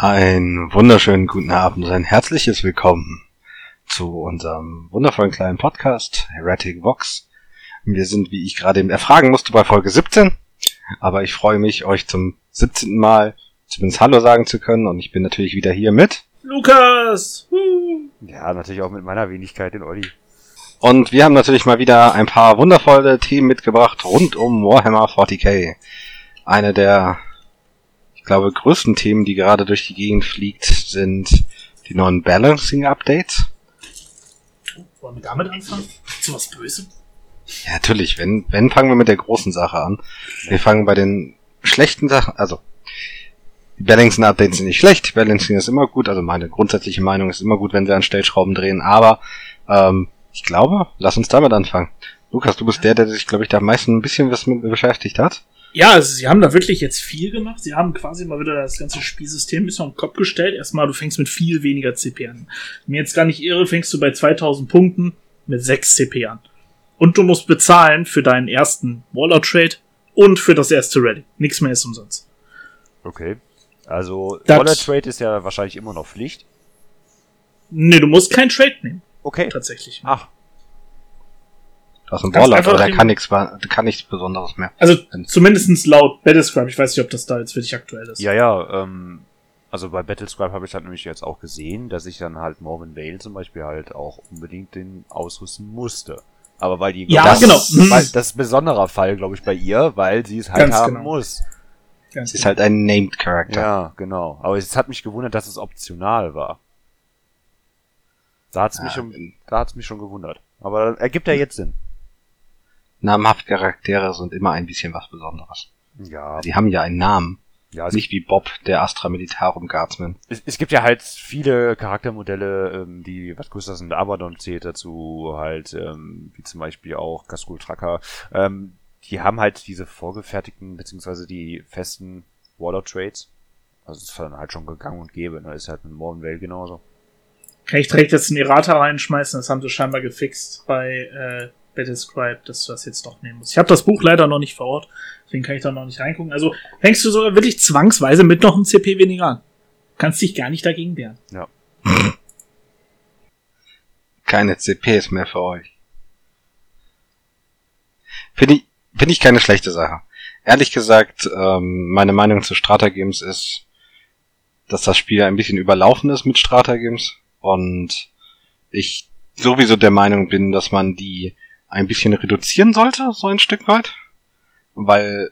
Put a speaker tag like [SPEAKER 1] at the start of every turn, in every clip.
[SPEAKER 1] Ein wunderschönen guten Abend und ein herzliches Willkommen zu unserem wundervollen kleinen Podcast Heretic Vox. Wir sind, wie ich gerade eben erfragen musste, bei Folge 17. Aber ich freue mich, euch zum 17. Mal zumindest Hallo sagen zu können und ich bin natürlich wieder hier mit
[SPEAKER 2] Lukas!
[SPEAKER 3] Ja, natürlich auch mit meiner Wenigkeit, den Olli.
[SPEAKER 1] Und wir haben natürlich mal wieder ein paar wundervolle Themen mitgebracht rund um Warhammer 40k. Eine der, glaube, größten Themen, die gerade durch die Gegend fliegt, sind die neuen Balancing-Updates.
[SPEAKER 2] Wollen wir damit anfangen? Zu was Böse?
[SPEAKER 1] Ja, natürlich. Wenn, wenn fangen wir mit der großen Sache an. Wir fangen bei den schlechten Sachen, also die Balancing-Updates sind nicht schlecht, Balancing ist immer gut, also meine grundsätzliche Meinung ist immer gut, wenn sie an Stellschrauben drehen, aber ähm, ich glaube, lass uns damit anfangen. Lukas, du bist der, der sich, glaube ich, da am meisten ein bisschen was mit beschäftigt hat.
[SPEAKER 2] Ja, also sie haben da wirklich jetzt viel gemacht. Sie haben quasi mal wieder das ganze Spielsystem ein bisschen auf den Kopf gestellt. Erstmal, du fängst mit viel weniger CP an. Mir jetzt gar nicht irre, fängst du bei 2000 Punkten mit 6 CP an. Und du musst bezahlen für deinen ersten Waller Trade und für das erste Ready. Nichts mehr ist umsonst.
[SPEAKER 3] Okay. Also,
[SPEAKER 2] Das-
[SPEAKER 3] Wallet Trade ist ja wahrscheinlich immer noch Pflicht.
[SPEAKER 2] Nee, du musst kein Trade nehmen.
[SPEAKER 3] Okay.
[SPEAKER 2] Tatsächlich.
[SPEAKER 3] Ach,
[SPEAKER 1] Hast einen
[SPEAKER 2] Kannst
[SPEAKER 1] Warlock, aber der kann nichts, der kann nichts Besonderes mehr.
[SPEAKER 2] Also, zumindestens laut Battlescribe. Ich weiß nicht, ob das da jetzt wirklich aktuell ist.
[SPEAKER 3] ja, ja, ähm, also bei Battlescribe habe ich halt nämlich jetzt auch gesehen, dass ich dann halt Morven Vale zum Beispiel halt auch unbedingt den ausrüsten musste. Aber weil die,
[SPEAKER 2] Ja,
[SPEAKER 3] das,
[SPEAKER 2] genau.
[SPEAKER 3] Weil, das ist ein besonderer Fall, glaube ich, bei ihr, weil sie es halt
[SPEAKER 2] Ganz
[SPEAKER 3] haben
[SPEAKER 2] genau.
[SPEAKER 3] muss.
[SPEAKER 2] Ganz
[SPEAKER 1] Sie ist halt ein Named Character.
[SPEAKER 3] Ja, genau. Aber es hat mich gewundert, dass es optional war. Da hat's mich
[SPEAKER 1] Ja,
[SPEAKER 3] schon, da hat's mich schon gewundert. Aber ergibt ja jetzt Sinn.
[SPEAKER 1] Namhaft Charaktere sind immer ein bisschen was Besonderes.
[SPEAKER 3] Ja,
[SPEAKER 1] Sie haben ja einen Namen.
[SPEAKER 3] ja, es
[SPEAKER 1] Nicht wie Bob, der Astra Militarum Guardsman.
[SPEAKER 3] es, es gibt ja halt viele Charaktermodelle, ähm, die was größer sind. Abaddon zählt dazu, halt, ähm, wie zum Beispiel auch Gaskul Tracker. Ähm, die haben halt diese vorgefertigten, beziehungsweise die festen Water Trades. Also es ist dann halt schon gegangen und gäbe. Ne? Ist halt mit Morven Vale genauso.
[SPEAKER 2] Kann ich direkt jetzt einen Errata reinschmeißen? Das haben sie scheinbar gefixt bei äh, Battlescribe, dass du das jetzt doch nehmen musst. Ich habe das Buch leider noch nicht vor Ort, deswegen kann ich da noch nicht reingucken. Also fängst du sogar wirklich zwangsweise mit noch einem CP weniger an. Kannst dich gar nicht dagegen wehren.
[SPEAKER 3] Ja.
[SPEAKER 1] Keine CPs mehr für euch. Finde ich, finde ich keine schlechte Sache. Ehrlich gesagt, ähm, meine Meinung zu Strata-Games ist, dass das Spiel ein bisschen überlaufen ist mit Strata-Games und ich sowieso der Meinung bin, dass man die ein bisschen reduzieren sollte, so ein Stück weit. Weil,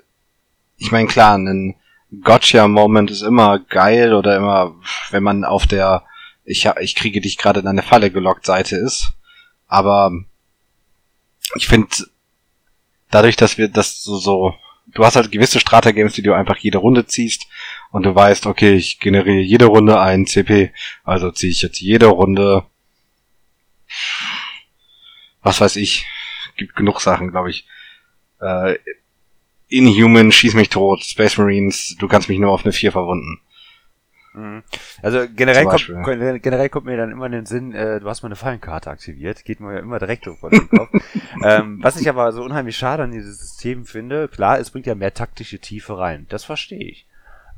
[SPEAKER 1] ich meine, klar, ein Gotcha-Moment ist immer geil oder immer, wenn man auf der ich, ich kriege dich gerade in eine Falle gelockt Seite ist. Aber ich finde, dadurch, dass wir das so, so, du hast halt gewisse Strata-Games, die du einfach jede Runde ziehst und du weißt, okay, ich generiere jede Runde einen CP, also ziehe ich jetzt jede Runde, was weiß ich, gibt genug Sachen, glaube ich. Äh, Inhuman, schieß mich tot, Space Marines, du kannst mich nur auf eine 4 verwunden.
[SPEAKER 3] Mhm. Also generell kommt, generell kommt mir dann immer in den Sinn, äh, du hast mal eine Fallenkarte aktiviert, geht mir ja immer direkt vor den Kopf. ähm, was ich aber so unheimlich schade an dieses System finde, klar, es bringt ja mehr taktische Tiefe rein, das verstehe ich.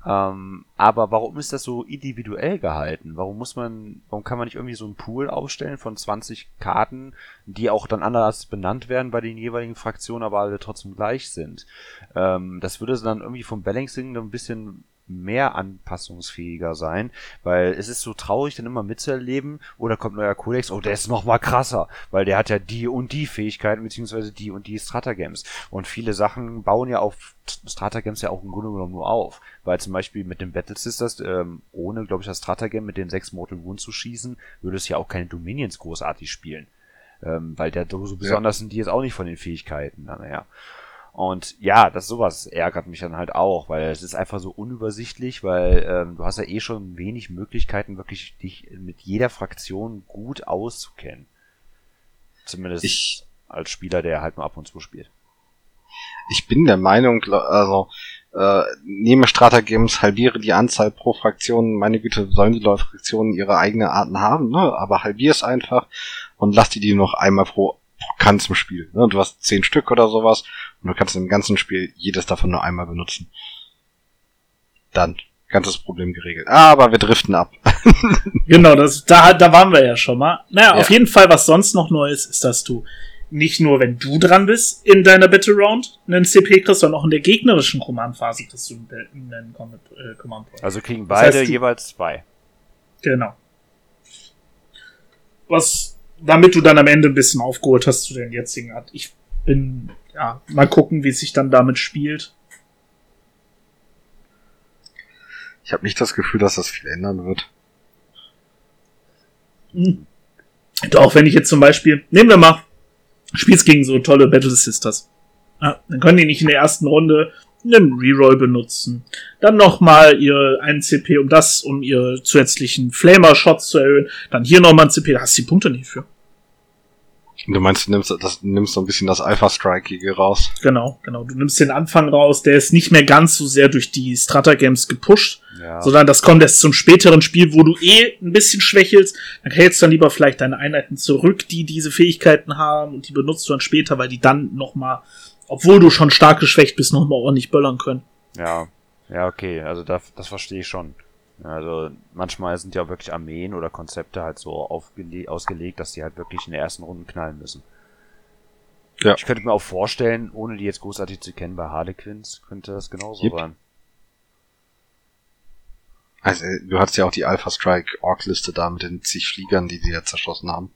[SPEAKER 3] Ähm, aber warum ist das so individuell gehalten? Warum muss man, warum kann man nicht irgendwie so einen Pool aufstellen von 20 Karten, die auch dann anders benannt werden bei den jeweiligen Fraktionen, aber alle trotzdem gleich sind? Ähm, das würde dann irgendwie vom Balancing ein bisschen mehr anpassungsfähiger sein, weil es ist so traurig, dann immer mitzuerleben, oder kommt neuer Kodex, oh, der ist noch mal krasser, weil der hat ja die und die Fähigkeiten, beziehungsweise die und die Stratagems. Und viele Sachen bauen ja auf Stratagems ja auch im Grunde genommen nur auf, weil zum Beispiel mit dem Battle Sisters, ähm, ohne, glaube ich, das Stratagem mit den sechs Mortal Wounds zu schießen, würde es ja auch keine Dominions großartig spielen. Ähm, weil der so besonders sind die jetzt auch nicht von den Fähigkeiten, naja. Und ja, das sowas ärgert mich dann halt auch, weil es ist einfach so unübersichtlich, weil ähm, du hast ja eh schon wenig Möglichkeiten, wirklich dich mit jeder Fraktion gut auszukennen. Zumindest
[SPEAKER 1] Ich-
[SPEAKER 3] als Spieler, der halt nur ab und zu spielt.
[SPEAKER 1] ich bin der Meinung, also äh, nehme Strata-Games, halbiere die Anzahl pro Fraktion. Meine Güte, sollen die Leute Fraktionen ihre eigene Arten haben, ne? Aber halbier es einfach und lass die die noch einmal pro Kann zum Spiel. Ne? Du hast zehn Stück oder sowas und du kannst im ganzen Spiel jedes davon nur einmal benutzen. Dann ganzes Problem geregelt. Aber wir driften ab.
[SPEAKER 2] Genau, das, da, da waren wir ja schon mal. Naja,
[SPEAKER 1] Ja.
[SPEAKER 2] auf jeden Fall, was sonst noch neu ist, ist, dass du nicht nur, wenn du dran bist, in deiner Battle Round einen CP kriegst, sondern auch in der gegnerischen Command-Phase kriegst du einen, äh, Command Point.
[SPEAKER 3] Also kriegen
[SPEAKER 2] Das
[SPEAKER 3] beide
[SPEAKER 2] heißt, du-
[SPEAKER 3] jeweils zwei.
[SPEAKER 2] Genau. Was, damit du dann am Ende ein bisschen aufgeholt hast zu den jetzigen Art. Ich bin, ja, mal gucken, wie es sich dann damit spielt.
[SPEAKER 1] Ich habe nicht das Gefühl, dass das viel ändern wird.
[SPEAKER 2] Hm. Doch, wenn ich jetzt zum Beispiel, nehmen wir mal, spielst gegen so tolle Battle Sisters. Ja, dann können die nicht in der ersten Runde einen Reroll benutzen. Dann nochmal ihr 1 CP, um das, um ihre zusätzlichen Flamer-Shots zu erhöhen. Dann hier nochmal ein CP, da hast du die Punkte nicht für.
[SPEAKER 1] Du meinst, du nimmst, das, nimmst so ein bisschen das Alpha-Strikige raus.
[SPEAKER 2] Genau, genau. Du nimmst den Anfang raus, der ist nicht mehr ganz so sehr durch die Strata-Games gepusht,
[SPEAKER 3] Ja.
[SPEAKER 2] sondern das kommt erst zum späteren Spiel, wo du eh ein bisschen schwächelst. Dann hältst du dann lieber vielleicht deine Einheiten zurück, die diese Fähigkeiten haben und die benutzt du dann später, weil die dann nochmal, obwohl du schon stark geschwächt bist, nochmal ordentlich böllern können.
[SPEAKER 3] Ja, ja, okay, also das, das verstehe ich schon. Also manchmal sind ja wirklich Armeen oder Konzepte halt so ausgelegt, dass die halt wirklich in der ersten Runde knallen müssen.
[SPEAKER 1] Ja.
[SPEAKER 3] Ich könnte mir auch vorstellen, ohne die jetzt großartig zu kennen, bei Harlequins könnte das genauso
[SPEAKER 1] Yep.
[SPEAKER 3] sein.
[SPEAKER 1] Also, du hattest ja auch die Alpha-Strike-Org-Liste da mit den zig Fliegern, die sie jetzt zerschossen haben.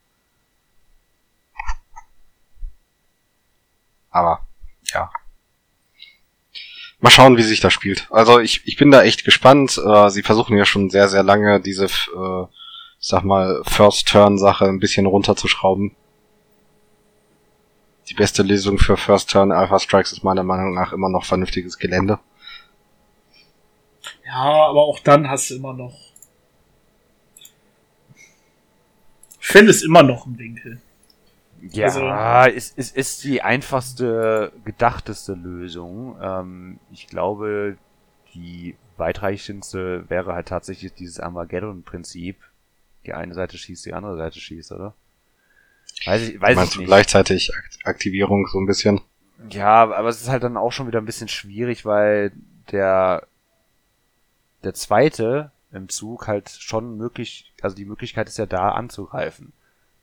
[SPEAKER 1] Aber, ja. Mal schauen, wie sich das spielt. Also ich, ich bin da echt gespannt. Äh, sie versuchen ja schon sehr, sehr lange diese, äh, ich sag mal, First-Turn-Sache ein bisschen runterzuschrauben. Die beste Lösung für First-Turn Alpha Strikes ist meiner Meinung nach immer noch vernünftiges Gelände.
[SPEAKER 2] Ja, aber auch dann hast du immer noch. Ich fände es immer noch ein Winkel.
[SPEAKER 3] Ja,
[SPEAKER 2] Also-
[SPEAKER 3] es, es ist die einfachste, gedachteste Lösung. Ähm, ich glaube, die weitreichendste wäre halt tatsächlich dieses Armageddon-Prinzip. Die eine Seite schießt, die andere Seite schießt, oder? Weiß ich, weiß
[SPEAKER 1] Meinst
[SPEAKER 3] ich
[SPEAKER 1] du
[SPEAKER 3] nicht.
[SPEAKER 1] gleichzeitig Akt Aktivierung so ein bisschen?
[SPEAKER 3] Ja, aber es ist halt dann auch schon wieder ein bisschen schwierig, weil der der zweite im Zug halt schon möglich, also die Möglichkeit ist ja da anzugreifen.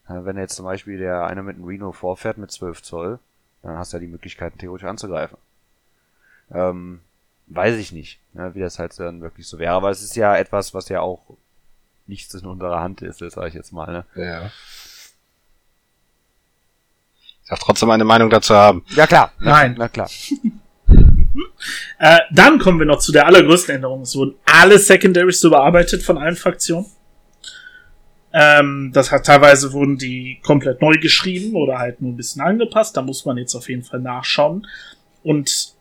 [SPEAKER 3] Äh, Wenn jetzt zum Beispiel der eine mit einem Reno vorfährt mit 12 Zoll, dann hast du ja die Möglichkeit theoretisch anzugreifen. Ähm, weiß ich nicht, ne, wie das halt dann wirklich so wäre. Aber es ist ja etwas, was ja auch nichts in unserer Hand ist, das sage ich jetzt mal. Ne?
[SPEAKER 1] Ja. Ich darf trotzdem eine Meinung dazu haben.
[SPEAKER 3] Ja klar, na,
[SPEAKER 2] Nein.
[SPEAKER 3] na klar.
[SPEAKER 2] Äh, dann kommen wir noch zu der allergrößten Änderung. Es wurden alle Secondaries überarbeitet von allen Fraktionen. Ähm, das hat teilweise wurden die komplett neu geschrieben oder halt nur ein bisschen angepasst. Da muss man jetzt auf jeden Fall nachschauen. Und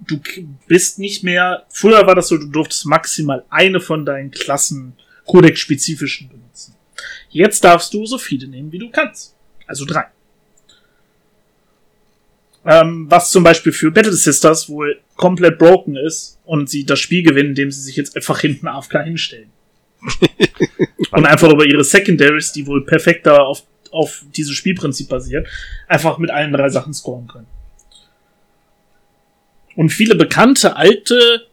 [SPEAKER 2] du bist nicht mehr. Früher war das so, du durftest maximal eine von deinen Klassen Codex-spezifischen benutzen. Jetzt darfst du so viele nehmen, wie du kannst. Also drei. Ähm, was zum Beispiel für Battle Sisters wohl komplett broken ist und sie das Spiel gewinnen, indem sie sich jetzt einfach hinten AFK hinstellen. und einfach über ihre Secondaries, die wohl perfekter auf, auf dieses Spielprinzip basiert, einfach mit allen drei Sachen scoren können. Und viele bekannte alte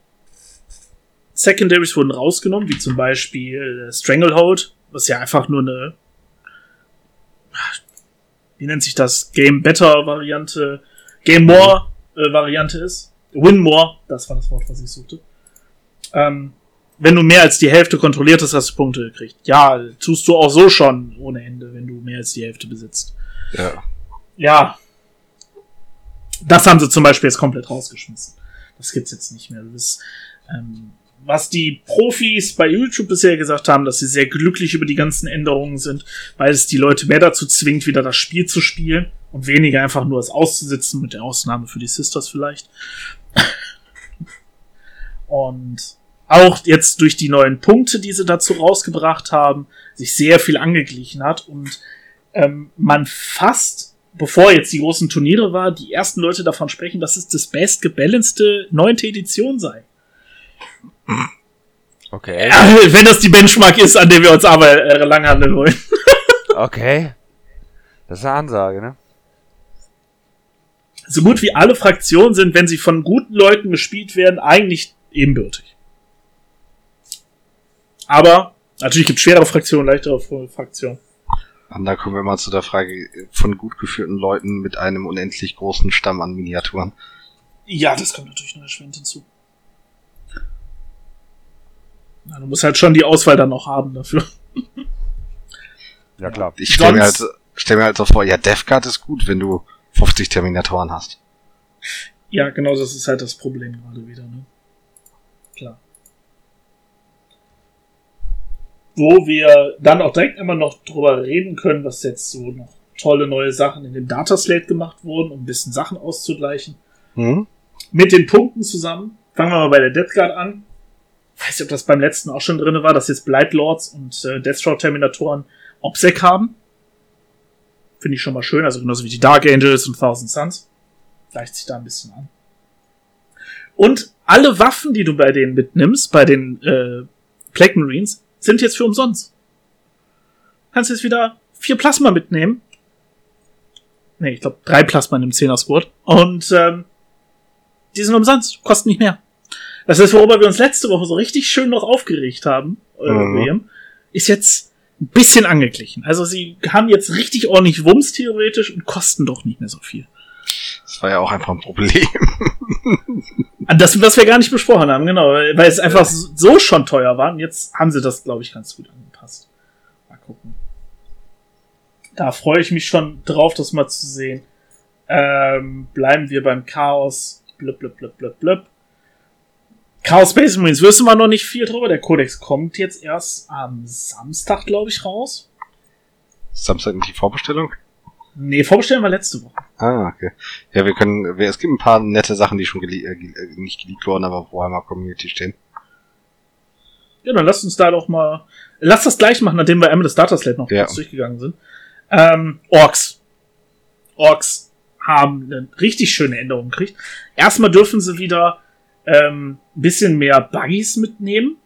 [SPEAKER 2] Secondaries wurden rausgenommen, wie zum Beispiel äh, Stranglehold, was ja einfach nur eine, wie nennt sich das, Game Better Variante, Game More äh, Variante ist. Win More, das war das Wort, was ich suchte. Ähm, wenn du mehr als die Hälfte kontrolliert hast, hast du Punkte gekriegt. Ja, tust du auch so schon ohne Ende, wenn du mehr als die Hälfte besitzt.
[SPEAKER 1] Ja.
[SPEAKER 2] Ja. Das haben sie zum Beispiel jetzt komplett rausgeschmissen. Das gibt's jetzt nicht mehr. Das, ähm, was die Profis bei YouTube bisher gesagt haben, dass sie sehr glücklich über die ganzen Änderungen sind, weil es die Leute mehr dazu zwingt, wieder das Spiel zu spielen und weniger einfach nur es auszusitzen, mit der Ausnahme für die Sisters vielleicht. Und auch jetzt durch die neuen Punkte, die sie dazu rausgebracht haben, sich sehr viel angeglichen hat und ähm, man fast, bevor jetzt die großen Turniere war, die ersten Leute davon sprechen, dass es das bestgebalancete neunte Edition sei.
[SPEAKER 3] Okay.
[SPEAKER 2] Äh, wenn das die Benchmark ist, an der wir uns aber äh, langhandeln wollen.
[SPEAKER 3] Okay. Das ist eine Ansage, ne?
[SPEAKER 2] So gut wie alle Fraktionen sind, wenn sie von guten Leuten gespielt werden, eigentlich ebenbürtig. Aber natürlich gibt es schwere Fraktionen, leichtere Fraktionen.
[SPEAKER 1] Und da kommen wir mal zu der Frage von gut geführten Leuten mit einem unendlich großen Stamm an Miniaturen.
[SPEAKER 2] Ja, das kommt natürlich noch erschwert hinzu. Ja, du musst halt schon die Auswahl dann noch haben dafür.
[SPEAKER 3] Ja, klar.
[SPEAKER 1] Ich stelle mir, halt, stell mir halt so vor, ja, Death Guard ist gut, wenn du 50 Terminatoren hast.
[SPEAKER 2] Ja, genau, das ist halt das Problem gerade wieder, ne? Klar. Wo wir dann auch direkt immer noch drüber reden können, was jetzt so noch tolle neue Sachen in dem Dataslate gemacht wurden, um ein bisschen Sachen auszugleichen.
[SPEAKER 1] Hm?
[SPEAKER 2] Mit den Punkten zusammen. Fangen wir mal bei der Death Guard an. Weiß nicht, ob das beim letzten auch schon drin war, dass jetzt Blight Lords und äh, Deathstroke Terminatoren Obsec haben. Finde ich schon mal schön, also genauso wie die Dark Angels und Thousand Suns. Gleicht sich da ein bisschen an. Und alle Waffen, die du bei denen mitnimmst, bei den äh, Plague Marines, sind jetzt für umsonst. Kannst jetzt wieder vier Plasma mitnehmen. Nee, ich glaube drei Plasma in dem 10er Squad. Und ähm, die sind umsonst, kosten nicht mehr. Das ist, worüber wir uns letzte Woche so richtig schön noch aufgeregt haben, äh,
[SPEAKER 1] Mhm.
[SPEAKER 2] William, ist jetzt ein bisschen angeglichen. Also sie haben jetzt richtig ordentlich Wumms theoretisch und kosten doch nicht mehr so viel.
[SPEAKER 1] Das war ja auch einfach ein Problem.
[SPEAKER 2] Ah, Das, was wir gar nicht besprochen haben, genau, weil es einfach so schon teuer war. Und jetzt haben sie das, glaube ich, ganz gut angepasst. Mal gucken. Da freue ich mich schon drauf, das mal zu sehen. Ähm, bleiben wir beim Chaos. Blub, blub, blub, blub, blub. Chaos Space Marines wissen wir noch nicht viel drüber. Der Codex kommt jetzt erst am Samstag, glaube ich, raus.
[SPEAKER 1] Samstag nicht die Vorbestellung?
[SPEAKER 2] Nee, vorbestellen wir letzte Woche.
[SPEAKER 1] Ah, okay. Ja, wir können, wir, es gibt ein paar nette Sachen, die schon gele äh, äh, nicht geleakt wurden, aber auf Warhammer Community stehen.
[SPEAKER 2] Ja, dann lasst uns da doch mal. Lass das gleich machen, nachdem wir einmal das Data Slate noch
[SPEAKER 1] Ja.
[SPEAKER 2] kurz durchgegangen sind. Ähm, Orks. Orks haben eine richtig schöne Änderung gekriegt. Erstmal dürfen sie wieder ähm, ein bisschen mehr Buggies mitnehmen.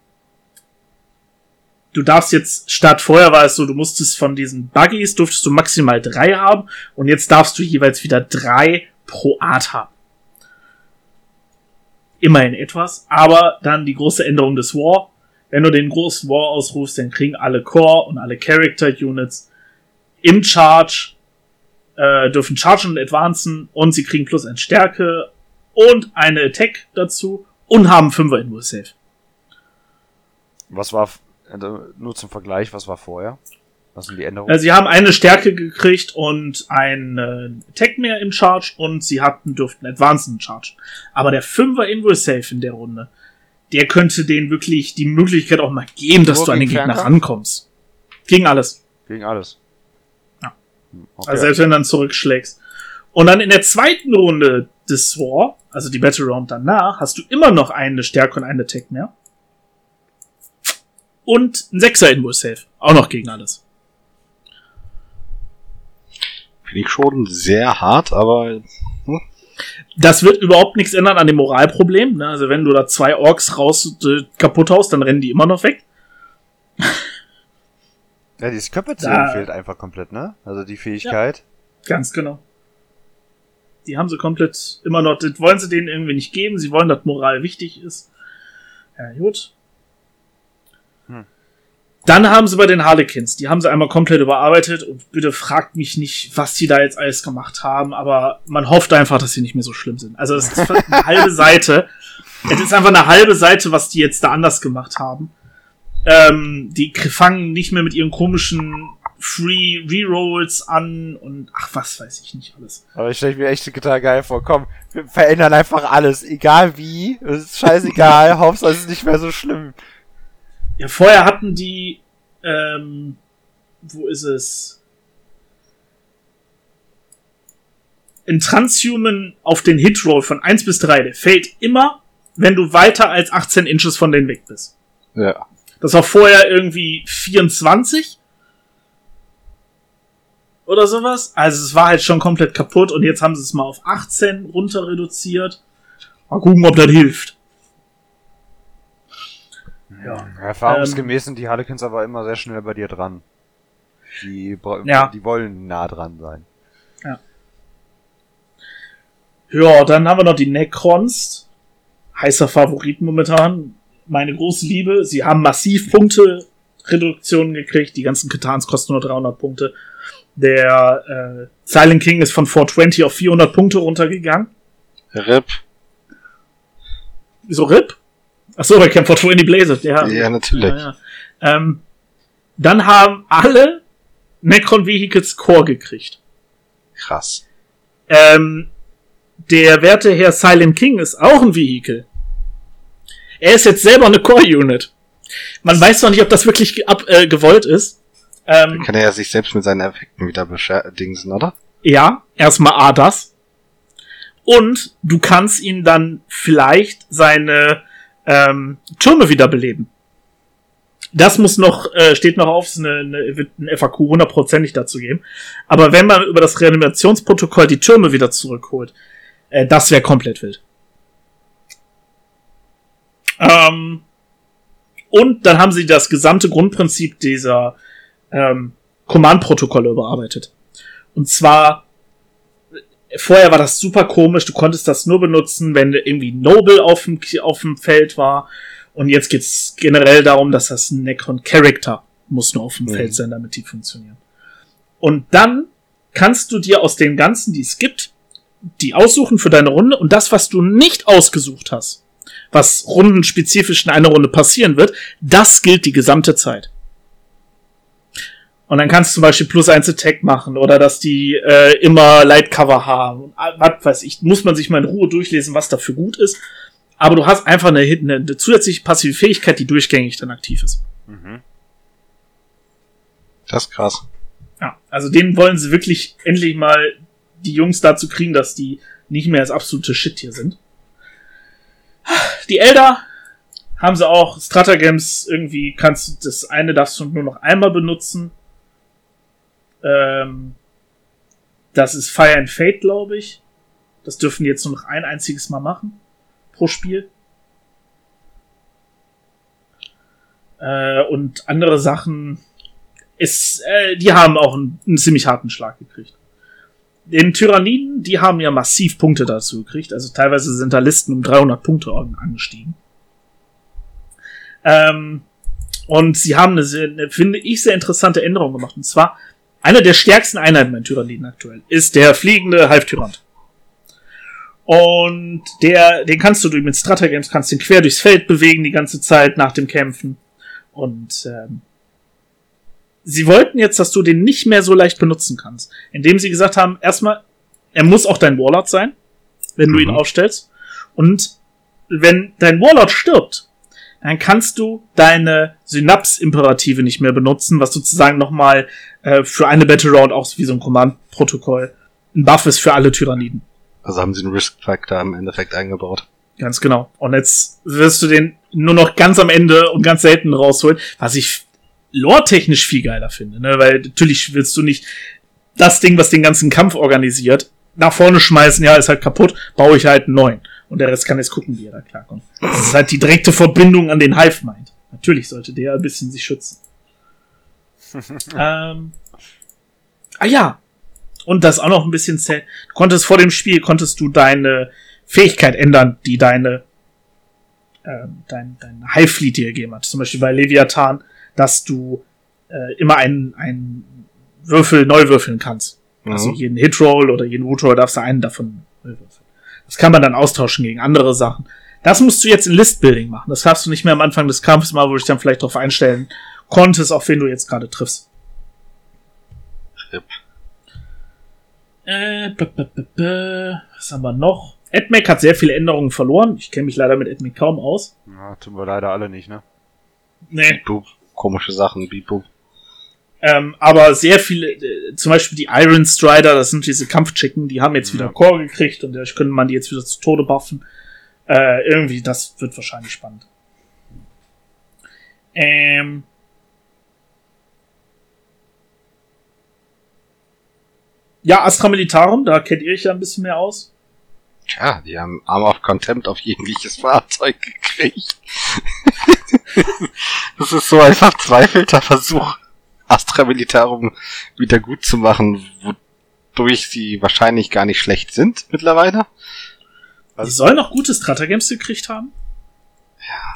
[SPEAKER 2] Du darfst jetzt, statt vorher war es so, du musstest von diesen Buggies, durftest du maximal drei haben und jetzt darfst du jeweils wieder drei pro Art haben. Immerhin etwas, aber dann die große Änderung des War. Wenn du den großen War ausrufst, dann kriegen alle Core und alle Character Units im Charge, äh, dürfen chargen und advancen und sie kriegen plus ein Stärke und eine Attack dazu und haben 5er in Safe.
[SPEAKER 3] Was war, also nur zum Vergleich, was war vorher? Was sind die Änderungen?
[SPEAKER 2] Also sie haben eine Stärke gekriegt und ein äh, Attack mehr im Charge und sie hatten, durften Advancen Charge. Aber der 5er Invoice Safe in der Runde, der könnte denen wirklich die Möglichkeit auch mal geben, dass du an den Gegner
[SPEAKER 3] Fernkampf?
[SPEAKER 2] rankommst. Gegen alles.
[SPEAKER 3] Gegen alles.
[SPEAKER 2] Ja.
[SPEAKER 3] Hm, Okay.
[SPEAKER 2] Also selbst wenn du dann zurückschlägst. Und dann in der zweiten Runde des War, also die Battle Round danach, hast du immer noch eine Stärke und eine Attack mehr. Und ein 6er Invoice Safe. Auch noch gegen alles.
[SPEAKER 1] Finde ich schon sehr hart, aber
[SPEAKER 2] Das wird überhaupt nichts ändern an dem Moralproblem. Ne? Also wenn du da zwei Orks raus äh, kaputt haust, dann rennen die immer noch weg.
[SPEAKER 3] ja, dieses Körperzählen
[SPEAKER 2] Da-
[SPEAKER 3] fehlt einfach komplett, ne? Also die Fähigkeit.
[SPEAKER 2] Ganz genau. Die haben sie komplett immer noch, das wollen sie denen irgendwie nicht geben. Sie wollen, dass Moral wichtig ist. Ja, gut. Dann haben sie bei den Harlequins, die haben sie einmal komplett überarbeitet und bitte fragt mich nicht, was die da jetzt alles gemacht haben, aber man hofft einfach, dass sie nicht mehr so schlimm sind. Also es ist eine halbe Seite. Es ist einfach eine halbe Seite, was die jetzt da anders gemacht haben. Ähm, die fangen nicht mehr mit ihren komischen Free Rerolls an und ach, was weiß ich nicht alles.
[SPEAKER 3] Aber ich stelle mir echt total geil vor. Komm, wir verändern einfach alles. Egal wie. Es ist scheißegal. Hauptsache es ist nicht mehr so schlimm.
[SPEAKER 2] Ja, vorher hatten die, ähm, wo ist es? Ein Transhuman auf den Hitroll von 1 bis 3, der fällt immer, wenn du weiter als 18 Inches von denen weg bist.
[SPEAKER 1] ja.
[SPEAKER 2] Das war vorher irgendwie 24 oder sowas. Also es war halt schon komplett kaputt und jetzt haben sie es mal auf 18 runter reduziert. Mal gucken, ob das hilft. Ja.
[SPEAKER 3] Erfahrungsgemäß sind die Harlequins aber immer sehr schnell bei dir dran. Die,
[SPEAKER 2] Ja.
[SPEAKER 3] die wollen nah dran sein.
[SPEAKER 2] Ja, dann haben wir noch die Necrons. Heißer Favorit momentan. meine große Liebe. Sie haben massiv Punkte Reduktionen gekriegt. Die ganzen Katans kosten nur 300 Punkte. Der äh, Silent King ist von 420 auf 400 Punkte runtergegangen.
[SPEAKER 1] RIP.
[SPEAKER 2] Wieso RIP? Achso, bei Camp 420 Blazed. Ja,
[SPEAKER 1] Ja, natürlich.
[SPEAKER 2] Ja, ja. Ähm, dann haben alle Necron Vehicles Core gekriegt.
[SPEAKER 1] Krass.
[SPEAKER 2] Ähm, der werte Herr Silent King ist auch ein Vehikel. Er ist jetzt selber eine Core-Unit. Man weiß noch nicht, ob das wirklich ab, äh, gewollt ist.
[SPEAKER 1] Dann
[SPEAKER 2] Ähm,
[SPEAKER 1] kann er ja sich selbst mit seinen Effekten wieder beschädigen, oder?
[SPEAKER 2] ja, erstmal A, das. Und du kannst ihn dann vielleicht seine ähm, Türme wiederbeleben. Das muss noch, äh, steht noch auf, es eine, eine, wird ein FAQ hundertprozentig dazu geben. Aber wenn man über das Reanimationsprotokoll die Türme wieder zurückholt, äh, das wäre komplett wild. Ähm, und dann haben sie das gesamte Grundprinzip dieser ähm, Command-Protokolle überarbeitet. Und zwar, vorher war das super komisch, du konntest das nur benutzen, wenn irgendwie Noble auf dem, auf dem Feld war. Und jetzt geht's generell darum, dass das ein Necron Character muss nur auf dem
[SPEAKER 1] Mhm.
[SPEAKER 2] Feld sein, damit die funktionieren. Und dann kannst du dir aus den ganzen, die es gibt, die aussuchen für deine Runde und das, was du nicht ausgesucht hast, was rundenspezifisch in einer Runde passieren wird, das gilt die gesamte Zeit. Und dann kannst du zum Beispiel plus eins Attack machen oder dass die äh, immer Lightcover haben. Und, Was weiß ich, muss man sich mal in Ruhe durchlesen, was dafür gut ist. Aber du hast einfach eine, eine, eine zusätzliche passive Fähigkeit, die durchgängig dann aktiv ist.
[SPEAKER 3] Mhm.
[SPEAKER 1] Das ist krass.
[SPEAKER 2] Ja, also den wollen sie wirklich endlich mal die Jungs dazu kriegen, dass die nicht mehr das absolute Shit hier sind. Die Elder haben sie auch Stratagems irgendwie kannst du das eine darfst du nur noch einmal benutzen. Ähm, das ist Fire and Fate, glaube ich. Das dürfen die jetzt nur noch ein einziges Mal machen pro Spiel. Äh, und andere Sachen ist, äh, die haben auch einen, einen ziemlich harten Schlag gekriegt. Den Tyranniden, die haben ja massiv Punkte dazu gekriegt. Also teilweise sind da Listen um 300 Punkte an- angestiegen. Ähm, und sie haben eine, eine, finde ich, sehr interessante Änderung gemacht. Und zwar, eine der stärksten Einheiten bei den Tyranniden aktuell ist der fliegende Halbtyrant. Und der, den kannst du mit Stratagems, kannst den quer durchs Feld bewegen die ganze Zeit nach dem Kämpfen. Und ähm, sie wollten jetzt, dass du den nicht mehr so leicht benutzen kannst. Indem sie gesagt haben, erstmal, er muss auch dein Warlord sein, wenn du
[SPEAKER 1] Mhm.
[SPEAKER 2] ihn aufstellst. Und wenn dein Warlord stirbt, dann kannst du deine Synaps-Imperative nicht mehr benutzen, was sozusagen nochmal äh, für eine Battle Round auch wie so ein Command-Protokoll ein Buff ist für alle Tyranniden.
[SPEAKER 1] Also haben sie einen Risk-Factor im Endeffekt eingebaut.
[SPEAKER 2] Ganz genau. Und jetzt wirst du den nur noch ganz am Ende und ganz selten rausholen, was ich lore-technisch viel geiler finde, ne? Weil natürlich willst du nicht das Ding, was den ganzen Kampf organisiert, nach vorne schmeißen, ja, ist halt kaputt, baue ich halt einen neuen. Und der Rest kann jetzt gucken, wie er da klarkommt. Das ist halt die direkte Verbindung an den Hive-Mind. Natürlich sollte der ein bisschen sich schützen. ähm, ah ja. Und das auch noch ein bisschen zäh- Du konntest vor dem Spiel, konntest du deine Fähigkeit ändern, die deine ähm, dein, dein Hive-Fleet dir gegeben hat. Zum Beispiel bei Leviathan, dass du äh, immer einen, einen Würfel neu würfeln kannst. Also
[SPEAKER 1] Mhm.
[SPEAKER 2] jeden Hitroll oder jeden Woodroll darfst du einen davon neu würfeln. Das kann man dann austauschen gegen andere Sachen. Das musst du jetzt in List-Building machen. Das darfst du nicht mehr am Anfang des Kampfes mal, wo ich dann vielleicht darauf einstellen konntest, auf wen du jetzt gerade triffst.
[SPEAKER 1] Rip.
[SPEAKER 2] Äh, b -b -b -b was haben wir noch? AdMac hat sehr viele Änderungen verloren. Ich kenne mich leider mit AdMac kaum aus.
[SPEAKER 3] Ja, tun wir leider alle nicht, ne?
[SPEAKER 2] Nee.
[SPEAKER 1] Boop. Komische Sachen, beep.
[SPEAKER 2] Ähm, aber sehr viele, äh, zum Beispiel die Iron Strider, das sind diese Kampfchicken, die haben jetzt wieder
[SPEAKER 3] Ja.
[SPEAKER 2] Core gekriegt und dadurch könnte man die jetzt wieder zu Tode buffen. Äh, irgendwie, das wird wahrscheinlich spannend. Ähm. Ja, Astra Militarum, da kennt ihr euch ja ein bisschen mehr aus.
[SPEAKER 1] Tja, die haben Arm of Contempt auf jegliches Fahrzeug gekriegt. das ist so ein verzweifelter Versuch, Astra Militarum wieder gut zu machen, wodurch sie wahrscheinlich gar nicht schlecht sind mittlerweile.
[SPEAKER 2] Die sollen noch gute Stratagems gekriegt haben.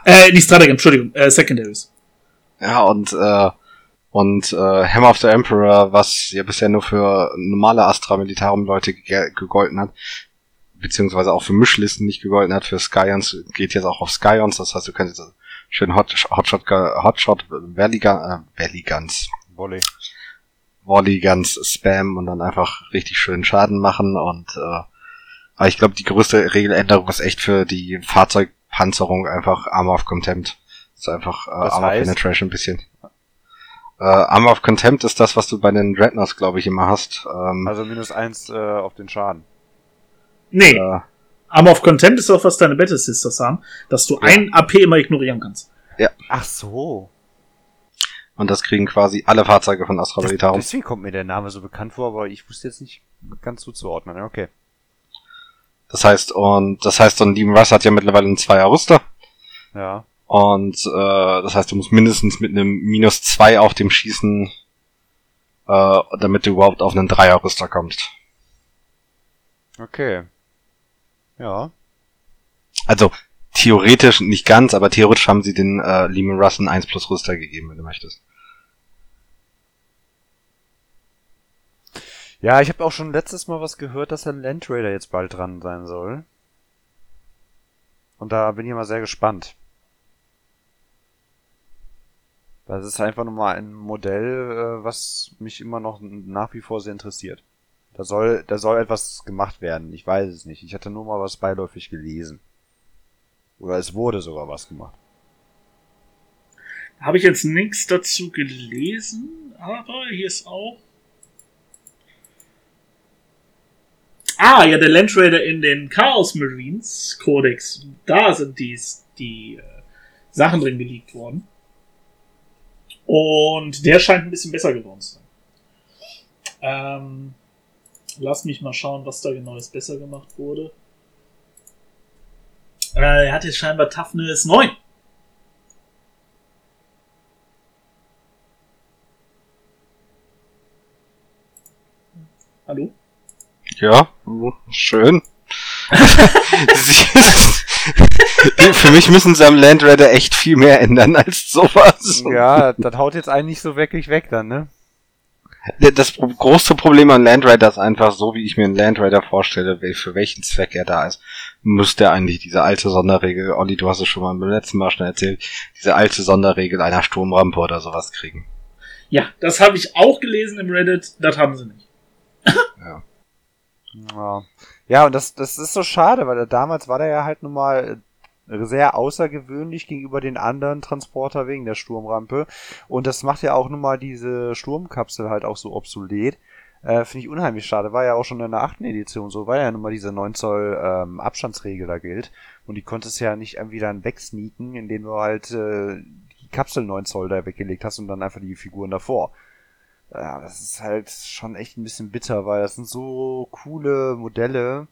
[SPEAKER 2] Äh, nicht Stratagems, Entschuldigung, äh, Secondaries.
[SPEAKER 1] Ja, und, äh, und äh, Hammer of the Emperor, was ja bisher nur für normale Astra Militarum Leute ge gegolten hat, beziehungsweise auch für Mischlisten nicht gegolten hat, für Scions geht jetzt auch auf Scions, das heißt, du kannst jetzt schön Hot, Hotshot, Hotshot Valley, äh, Valley Guns,
[SPEAKER 3] Volley.
[SPEAKER 1] Volley Guns spam und dann einfach richtig schön Schaden machen und äh, aber ich glaube, die größte Regeländerung ist echt für die Fahrzeugpanzerung einfach Armor of Contempt. Das ist einfach äh,
[SPEAKER 3] Das
[SPEAKER 1] Armor of
[SPEAKER 3] heißt?
[SPEAKER 1] Penetration ein bisschen. Äh, Armor of Contempt ist das, was du bei den Dreadnoughts, glaube ich, immer hast. Ähm,
[SPEAKER 3] Also minus eins äh, auf den Schaden.
[SPEAKER 2] Nee,
[SPEAKER 1] äh,
[SPEAKER 2] Armor of Contempt ist auch, was deine Battle Sisters haben, dass du ein AP immer ignorieren kannst.
[SPEAKER 3] Ach so.
[SPEAKER 1] Und das kriegen quasi alle Fahrzeuge von Astra Militarum.
[SPEAKER 3] deswegen kommt mir der Name so bekannt vor, aber ich wusste jetzt nicht ganz zuzuordnen. Ja, Okay.
[SPEAKER 1] Das heißt, und das heißt, so ein Demon Russ hat ja mittlerweile einen Zweier Rüster.
[SPEAKER 3] Ja.
[SPEAKER 1] Und äh, das heißt, du musst mindestens mit einem minus zwei auf dem schießen, äh, damit du überhaupt auf einen Dreier Rüster kommst.
[SPEAKER 3] Okay. Ja.
[SPEAKER 1] Also theoretisch nicht ganz, aber theoretisch haben sie den äh, Lehman Russ einen 1 plus Rüster gegeben, wenn du möchtest.
[SPEAKER 3] Ja, ich habe auch schon letztes Mal was gehört, dass ein Land Raider jetzt bald dran sein soll. Und da bin ich mal sehr gespannt. Das ist einfach nochmal ein Modell, äh, was mich immer noch nach wie vor sehr interessiert. Da soll, da soll etwas gemacht werden. Ich weiß es nicht. Ich hatte nur mal was beiläufig gelesen. Oder es wurde sogar was gemacht.
[SPEAKER 2] Habe ich jetzt nichts dazu gelesen, aber hier ist auch. Ah, ja, der Land Raider in den Chaos Marines Codex. Da sind die, die äh, Sachen drin geleakt worden. Und der scheint ein bisschen besser geworden zu sein. Ähm, lass mich mal schauen, was da genau jetzt besser gemacht wurde. Äh, er hat jetzt scheinbar Toughness 9. Hallo?
[SPEAKER 1] Ja, schön. Für mich müssen sie am Land Raider echt viel mehr ändern als sowas.
[SPEAKER 3] Ja, das haut jetzt einen nicht so wirklich weg dann, ne?
[SPEAKER 1] Das große Problem an Land Raider ist einfach so, wie ich mir einen Land Raider vorstelle, für welchen Zweck er da ist, müsste er eigentlich diese alte Sonderregel, Olli, du hast es schon mal beim letzten Mal schon erzählt, diese alte Sonderregel einer Sturmrampe oder sowas kriegen.
[SPEAKER 2] Ja, das habe ich auch gelesen im Reddit. Das haben sie nicht.
[SPEAKER 1] Ja.
[SPEAKER 3] Ja, ja und das, das ist so schade, weil damals war der ja halt nun mal äh, sehr außergewöhnlich gegenüber den anderen Transporter wegen der Sturmrampe. Und das macht ja auch nun mal diese Sturmkapsel halt auch so obsolet. Äh, Finde ich unheimlich schade. War ja auch schon in der achten Edition so, weil ja nun mal diese 9 Zoll ähm, Abstandsregel da gilt. Und die konntest ja nicht irgendwie dann wegsneaken, indem du halt äh, die Kapsel 9 Zoll da weggelegt hast und dann einfach die Figuren davor. Ja, das ist halt schon echt ein bisschen bitter, weil das sind so coole Modelle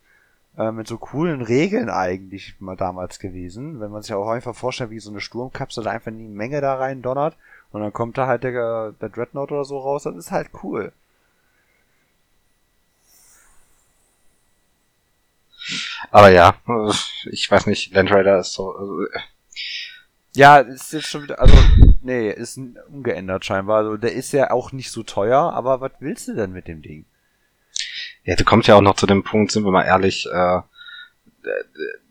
[SPEAKER 3] äh, mit so coolen Regeln eigentlich mal damals gewesen. Wenn man sich auch einfach vorstellt, wie so eine Sturmkapsel da einfach in die Menge da rein donnert und dann kommt da halt der, der Dreadnought oder so raus, das ist halt cool.
[SPEAKER 1] Aber ja, ich weiß nicht, Land Raider ist so, äh,
[SPEAKER 3] Ja, ist jetzt schon wieder, also, nee, ist ungeändert scheinbar. Also, der ist ja auch nicht so teuer, aber was willst du denn mit dem Ding?
[SPEAKER 1] ja, du kommst ja auch noch zu dem Punkt, sind wir mal ehrlich, äh,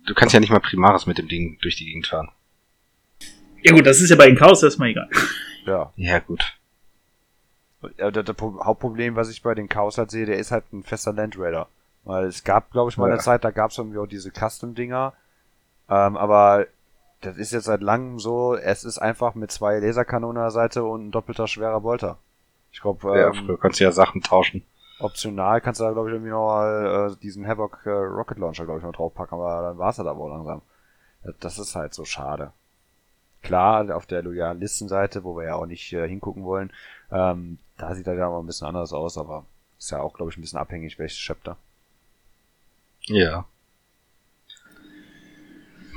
[SPEAKER 1] du kannst ja nicht mal Primaris mit dem Ding durch die Gegend fahren.
[SPEAKER 2] Ja gut, das ist ja bei den Chaos erstmal egal.
[SPEAKER 3] Ja.
[SPEAKER 1] Ja, gut.
[SPEAKER 3] Ja, das, das Pro- Hauptproblem, was ich bei den Chaos halt sehe, der ist halt ein fester Land Raider. Weil es gab, glaube ich, mal eine
[SPEAKER 1] Ja.
[SPEAKER 3] Zeit, da gab es irgendwie auch diese Custom-Dinger. Ähm, aber das ist jetzt seit langem so, es ist einfach mit zwei Laserkanonen an der Seite und ein doppelter schwerer Bolter. Ich glaube,
[SPEAKER 1] ja,
[SPEAKER 3] ähm,
[SPEAKER 1] früher konntest du ja Sachen tauschen.
[SPEAKER 3] optional kannst du da, glaube ich, irgendwie noch mal äh, diesen Havoc äh, Rocket Launcher, glaube ich, noch draufpacken, aber dann war es halt aber auch langsam. Das, das ist halt so schade. Klar, auf der Loyalistenseite, wo wir ja auch nicht äh, hingucken wollen, ähm, da sieht er ja mal ein bisschen anders aus, aber ist ja auch, glaube ich, ein bisschen abhängig, welches Chapter.
[SPEAKER 1] Ja.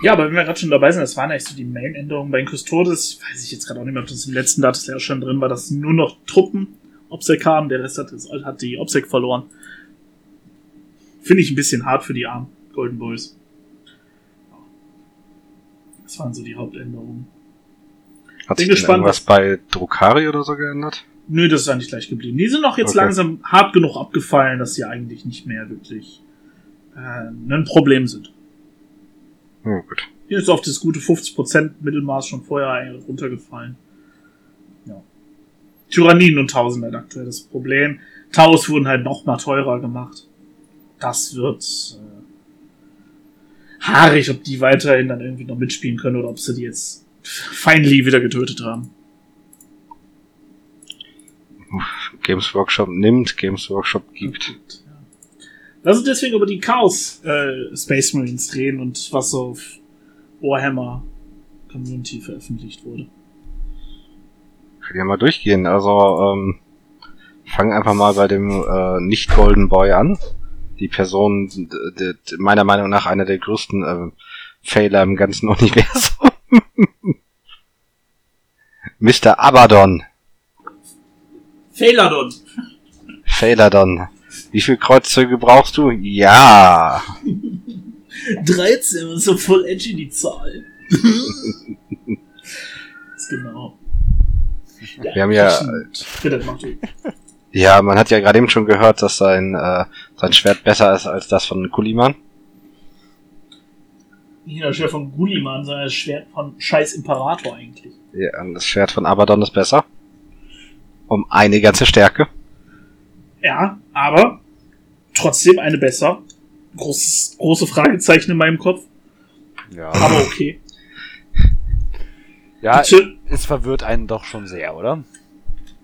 [SPEAKER 2] Ja, aber wenn wir gerade schon dabei sind, das waren eigentlich so die Main-Änderungen bei Custodes. Weiß ich jetzt gerade auch nicht mehr, ob das im letzten Datenslayer schon drin war, dass nur noch Truppen Obsec haben. Der Rest hat, hat die Obsec verloren. Finde ich ein bisschen hart für die armen Golden Boys. Das waren so die Hauptänderungen.
[SPEAKER 1] Hat
[SPEAKER 2] Bin
[SPEAKER 1] sich
[SPEAKER 2] gespannt,
[SPEAKER 1] irgendwas bei Drukari oder so geändert?
[SPEAKER 2] Nö, das ist eigentlich gleich geblieben. Die sind auch jetzt
[SPEAKER 1] Okay.
[SPEAKER 2] langsam hart genug abgefallen, dass sie eigentlich nicht mehr wirklich äh, ein Problem sind.
[SPEAKER 1] Oh, gut.
[SPEAKER 2] Hier ist auf das gute 50% Mittelmaß schon vorher runtergefallen. Ja. Tyranniden und Tausender aktuell das Problem. Taus wurden halt noch mal teurer gemacht. Das wird äh, haarig, ob die weiterhin dann irgendwie noch mitspielen können oder ob sie die jetzt finally wieder getötet haben.
[SPEAKER 1] Games Workshop nimmt, Games Workshop gibt.
[SPEAKER 2] Lass uns deswegen über die Chaos äh, Space Marines reden und was auf Warhammer Community veröffentlicht wurde.
[SPEAKER 1] Können ja mal durchgehen. Also, ähm, fangen einfach mal bei dem äh, nicht Golden Boy an. Die Person, d- d- d- meiner Meinung nach einer der größten äh, Fehler im ganzen Universum. Mr. Abaddon.
[SPEAKER 2] Failadon!
[SPEAKER 1] Failadon. Wie viel Kreuzzüge brauchst du? Ja.
[SPEAKER 2] 13 ist so voll edgy die Zahl. das ist genau.
[SPEAKER 1] Wir haben ja-. Ja, man hat ja gerade eben schon gehört, dass sein, äh, sein Schwert besser ist als das von Kuliman.
[SPEAKER 2] Nicht das Schwert von Gulliman, sondern das Schwert von Scheiß Imperator eigentlich.
[SPEAKER 1] Ja, das Schwert von Abaddon ist besser. Um eine ganze Stärke.
[SPEAKER 2] Ja, aber trotzdem eine besser. Großes, große Fragezeichen in meinem Kopf.
[SPEAKER 3] Ja,
[SPEAKER 2] Aber okay.
[SPEAKER 3] ja
[SPEAKER 2] Bitte.
[SPEAKER 3] es verwirrt einen doch schon sehr, oder?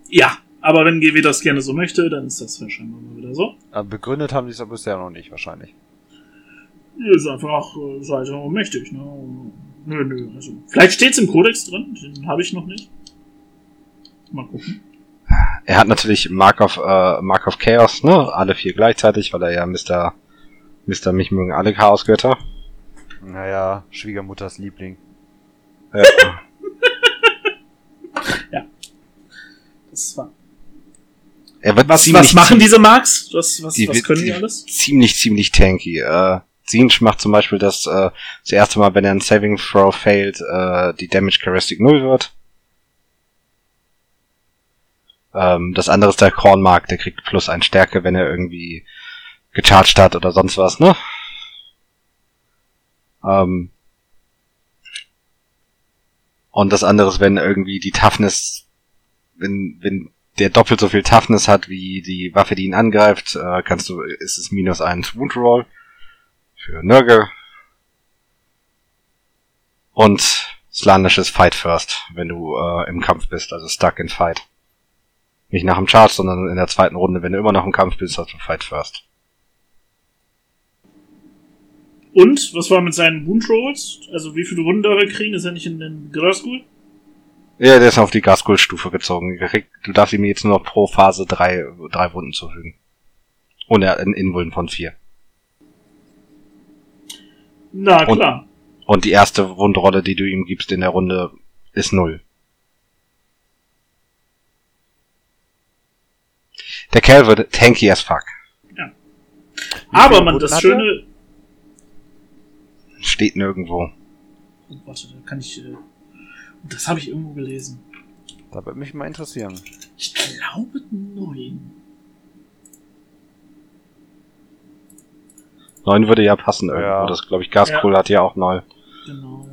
[SPEAKER 2] Ja, aber wenn GW das gerne so möchte, dann ist das wahrscheinlich mal wieder so.
[SPEAKER 3] Aber begründet haben die es aber bisher noch nicht, wahrscheinlich.
[SPEAKER 2] Ist einfach äh, Seite und mächtig, ne? Nö, nö. Also, vielleicht steht's im Kodex drin, den habe ich noch nicht. Mal gucken.
[SPEAKER 1] Er hat natürlich Mark of, äh, Mark of Chaos, ne? Alle vier gleichzeitig, weil er ja Mr. Mr. Mich mögen alle Chaosgötter.
[SPEAKER 3] Naja, Schwiegermutters Liebling.
[SPEAKER 1] Ja.
[SPEAKER 2] Das war.
[SPEAKER 1] er wird
[SPEAKER 2] Was, was machen diese Marks? Was, was,
[SPEAKER 1] die,
[SPEAKER 2] was können die
[SPEAKER 1] die-
[SPEAKER 2] alles?
[SPEAKER 1] Ziemlich, ziemlich tanky. Äh, Zinch macht zum Beispiel das, äh, das erste Mal, wenn er ein Saving Throw failt, äh, die Damage Charistic 0 wird. Ähm, das andere ist der Kornmark, der kriegt plus ein Stärke, wenn er irgendwie gecharged hat oder sonst was, ne? Ähm, und das andere ist, wenn irgendwie die Toughness, wenn, wenn der doppelt so viel Toughness hat wie die Waffe, die ihn angreift, äh, kannst du, ist es minus eins Wound Roll für Nurgle. Und Slanish ist Fight First, wenn du äh, im Kampf bist, also stuck in Fight. Nicht nach dem Charge, sondern in der zweiten Runde, wenn du immer noch im Kampf bist, hast du Fight First.
[SPEAKER 2] Und, was war mit seinen Wound Rolls? Also, wie viele Wunden darf er kriegen? Ist er nicht in den Grasgul?
[SPEAKER 1] Ja, der ist auf die Gaskull-Stufe gezogen. Du darfst ihm jetzt nur noch pro Phase drei, drei Wunden zufügen. Und er in Invullen von vier.
[SPEAKER 2] Na,
[SPEAKER 1] Und-
[SPEAKER 2] klar.
[SPEAKER 1] Und die erste Wundrolle, die du ihm gibst in der Runde, ist null. Der Kerl wird tanky as fuck.
[SPEAKER 2] Aber
[SPEAKER 3] viele
[SPEAKER 2] man, das? Schöne.
[SPEAKER 1] Steht nirgendwo.
[SPEAKER 2] Oh, warte, da kann ich. Äh, das habe ich irgendwo gelesen.
[SPEAKER 3] Da würde mich mal interessieren.
[SPEAKER 2] Ich glaube neun.
[SPEAKER 1] Neun würde ja passen irgendwo.
[SPEAKER 3] Ja.
[SPEAKER 1] Das glaube ich, Gaskull hat ja auch neun.
[SPEAKER 2] Genau.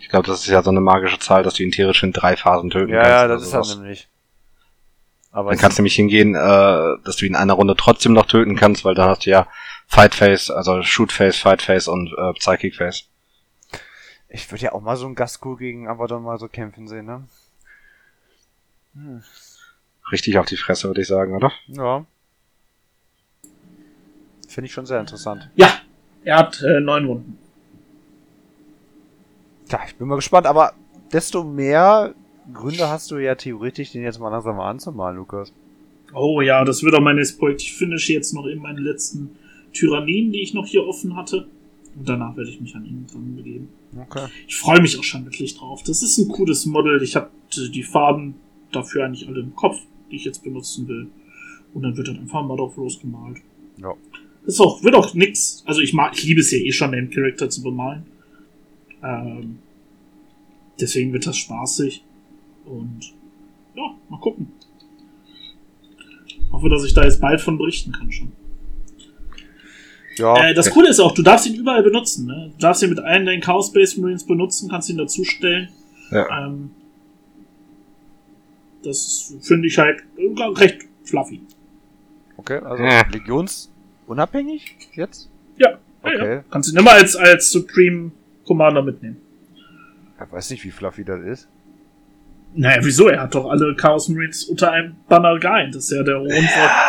[SPEAKER 1] Ich glaube, das ist ja so eine magische Zahl, dass du ihn theoretisch in drei Phasen töten
[SPEAKER 3] Ja,
[SPEAKER 1] kannst.
[SPEAKER 3] ja,
[SPEAKER 1] oder
[SPEAKER 3] das ist halt nämlich. Aber
[SPEAKER 1] Dann kannst du nämlich hingehen, äh, dass du ihn in einer Runde trotzdem noch töten kannst, weil dann hast du ja Fight Face, also Shoot Face, Fight Face und äh, Psychic Face.
[SPEAKER 3] ich würde ja auch mal so einen Gaskur gegen Abaddon mal so kämpfen sehen, ne? Hm.
[SPEAKER 1] Richtig auf die Fresse, würde ich sagen, oder?
[SPEAKER 3] Ja. Finde ich schon sehr interessant.
[SPEAKER 2] Ja, er hat äh, neun Wunden.
[SPEAKER 3] Ja, ich bin mal gespannt, aber desto mehr Gründe hast du ja theoretisch, den jetzt mal langsam mal anzumalen, Lukas.
[SPEAKER 2] Oh ja, das wird auch mein nächstes Projekt. Ich finish jetzt noch eben meine letzten Tyrannien, die ich noch hier offen hatte. Und danach werde ich mich an ihn dran begeben.
[SPEAKER 3] Okay.
[SPEAKER 2] Ich freue mich auch schon wirklich drauf. Das ist ein cooles Model. Ich habe die Farben dafür eigentlich alle im Kopf, die ich jetzt benutzen will. Und dann wird dann einfach mal drauf losgemalt.
[SPEAKER 3] Ja.
[SPEAKER 2] Das ist auch, wird auch nix. Also ich mag, ich liebe es ja eh schon, den Charakter zu bemalen. Ähm, deswegen wird das spaßig. Und ja, mal gucken. Hoffe, dass ich da jetzt bald von berichten kann schon.
[SPEAKER 3] Ja,
[SPEAKER 2] Äh, das Coole ist auch, du darfst ihn überall benutzen. Ne? Du darfst ihn mit allen deinen Chaos Space Marines benutzen, kannst ihn dazustellen.
[SPEAKER 1] Ja.
[SPEAKER 2] Ähm, das finde ich halt äh, recht fluffy.
[SPEAKER 3] okay, also
[SPEAKER 1] Ja.
[SPEAKER 3] legionsunabhängig jetzt?
[SPEAKER 2] Ja, ja,
[SPEAKER 3] Okay.
[SPEAKER 2] ja. Kannst ihn immer als, als Supreme Commander mitnehmen.
[SPEAKER 3] Ich weiß nicht, wie fluffy das ist.
[SPEAKER 2] Naja, wieso? Er hat doch alle Chaos Marines unter einem Banner geeint. Das ist ja der Rund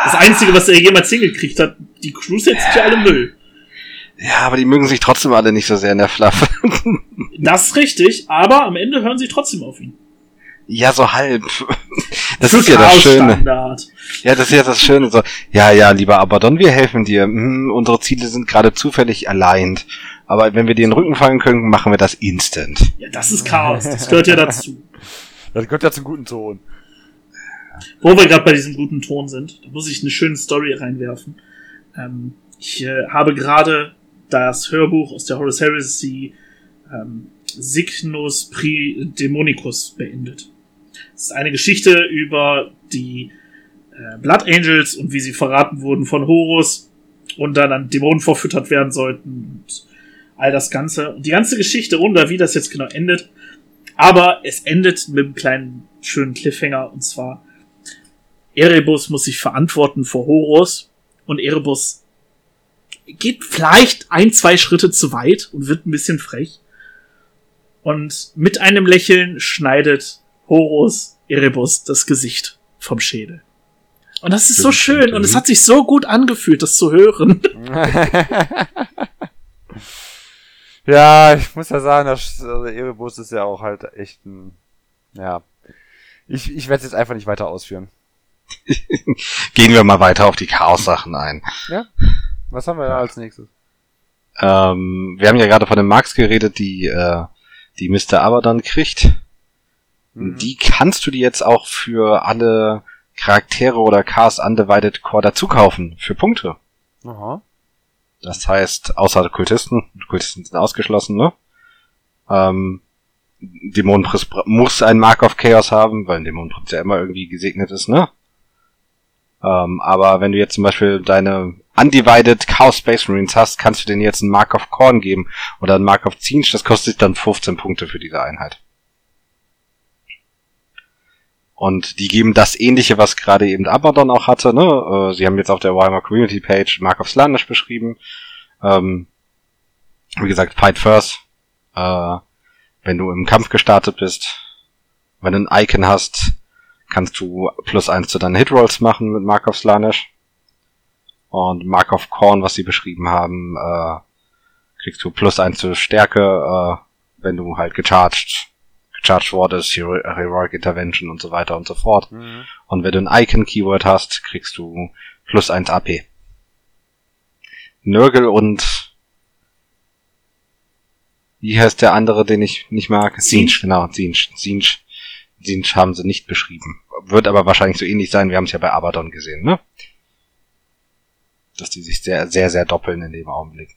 [SPEAKER 2] Das Einzige, was er jemals hingekriegt hat. Die Crews jetzt sind ja alle Müll.
[SPEAKER 1] Ja, aber die mögen sich trotzdem alle nicht so sehr in der Fluff.
[SPEAKER 2] Das ist richtig, aber am Ende hören sie trotzdem auf ihn.
[SPEAKER 1] ja, so halb. Das
[SPEAKER 2] Für
[SPEAKER 1] ist ja das Schöne. Ja, das ist ja das Schöne. So, ja, ja, lieber Abaddon, wir helfen dir. Hm, unsere Ziele sind gerade zufällig aligned. Aber wenn wir dir den Rücken fallen können, machen wir das instant.
[SPEAKER 2] Ja, das ist Chaos. Das gehört ja dazu.
[SPEAKER 3] Das gehört ja zum guten Ton.
[SPEAKER 2] Wo wir gerade bei diesem guten Ton sind, da muss ich eine schöne Story reinwerfen. Ähm, ich äh, habe gerade das Hörbuch aus der Horus Heresy ähm, Signus Pri Demonicus beendet. Das ist eine Geschichte über die äh, Blood Angels und wie sie verraten wurden von Horus und dann an Dämonen verfüttert werden sollten und all das Ganze. Und die ganze Geschichte runter, wie das jetzt genau endet. Aber es endet mit einem kleinen schönen Cliffhanger und zwar Erebus muss sich verantworten vor Horus und Erebus geht vielleicht ein, zwei Schritte zu weit und wird ein bisschen frech. Und mit einem Lächeln schneidet Horus Erebus das Gesicht vom Schädel. Und das ist so schön und es hat sich so gut angefühlt, das zu hören.
[SPEAKER 3] ja, ich muss ja sagen, das also Erebus ist ja auch halt echt ein. Ja. Ich, ich werde es jetzt einfach nicht weiter ausführen.
[SPEAKER 1] Gehen wir mal weiter auf die Chaos-Sachen ein.
[SPEAKER 3] Was haben wir da als nächstes?
[SPEAKER 1] Ähm, wir haben ja gerade von den Marks geredet, die, äh, die Mr. Abaddon kriegt.
[SPEAKER 3] Mhm.
[SPEAKER 1] Die kannst du dir jetzt auch für alle Charaktere oder Cast Undivided Core dazu kaufen. Für Punkte.
[SPEAKER 3] Aha.
[SPEAKER 1] Das heißt, außer Kultisten, Kultisten sind ausgeschlossen, ne? Ähm, Dämonenprinz muss ein Mark of Chaos haben, weil ein Dämonenprinz ja immer irgendwie gesegnet ist, ne? Ähm, aber wenn du jetzt zum Beispiel deine Undivided Chaos Space Marines hast, kannst du denen jetzt einen Mark of Korn geben oder einen Mark of Zinch, das kostet dann 15 Punkte für diese Einheit. Und die geben das ähnliche, was gerade eben Abaddon auch hatte, ne? Äh, Sie haben jetzt auf der Warhammer Community Page Mark of Slanish beschrieben. Ähm, wie gesagt, Fight First. Äh, wenn du im Kampf gestartet bist, wenn du ein Icon hast, kannst du plus eins zu deinen Hitrolls machen mit Mark of Slanish. Und Mark of Korn, was sie beschrieben haben, äh, kriegst du plus eins zur Stärke, äh, wenn du halt gecharged, gecharged wurdest, Hero Heroic Intervention und so weiter und so fort.
[SPEAKER 3] Mhm.
[SPEAKER 1] Und wenn du ein Icon-Keyword hast, kriegst du plus 1 AP. Nörgel und wie heißt der andere, den ich nicht mag? Zinch, genau, Zinch. Zinch. Zinch haben sie nicht beschrieben. Wird aber wahrscheinlich so ähnlich sein, wir haben es ja bei Abaddon gesehen, ne? Dass die sich sehr, sehr, sehr doppeln in dem Augenblick.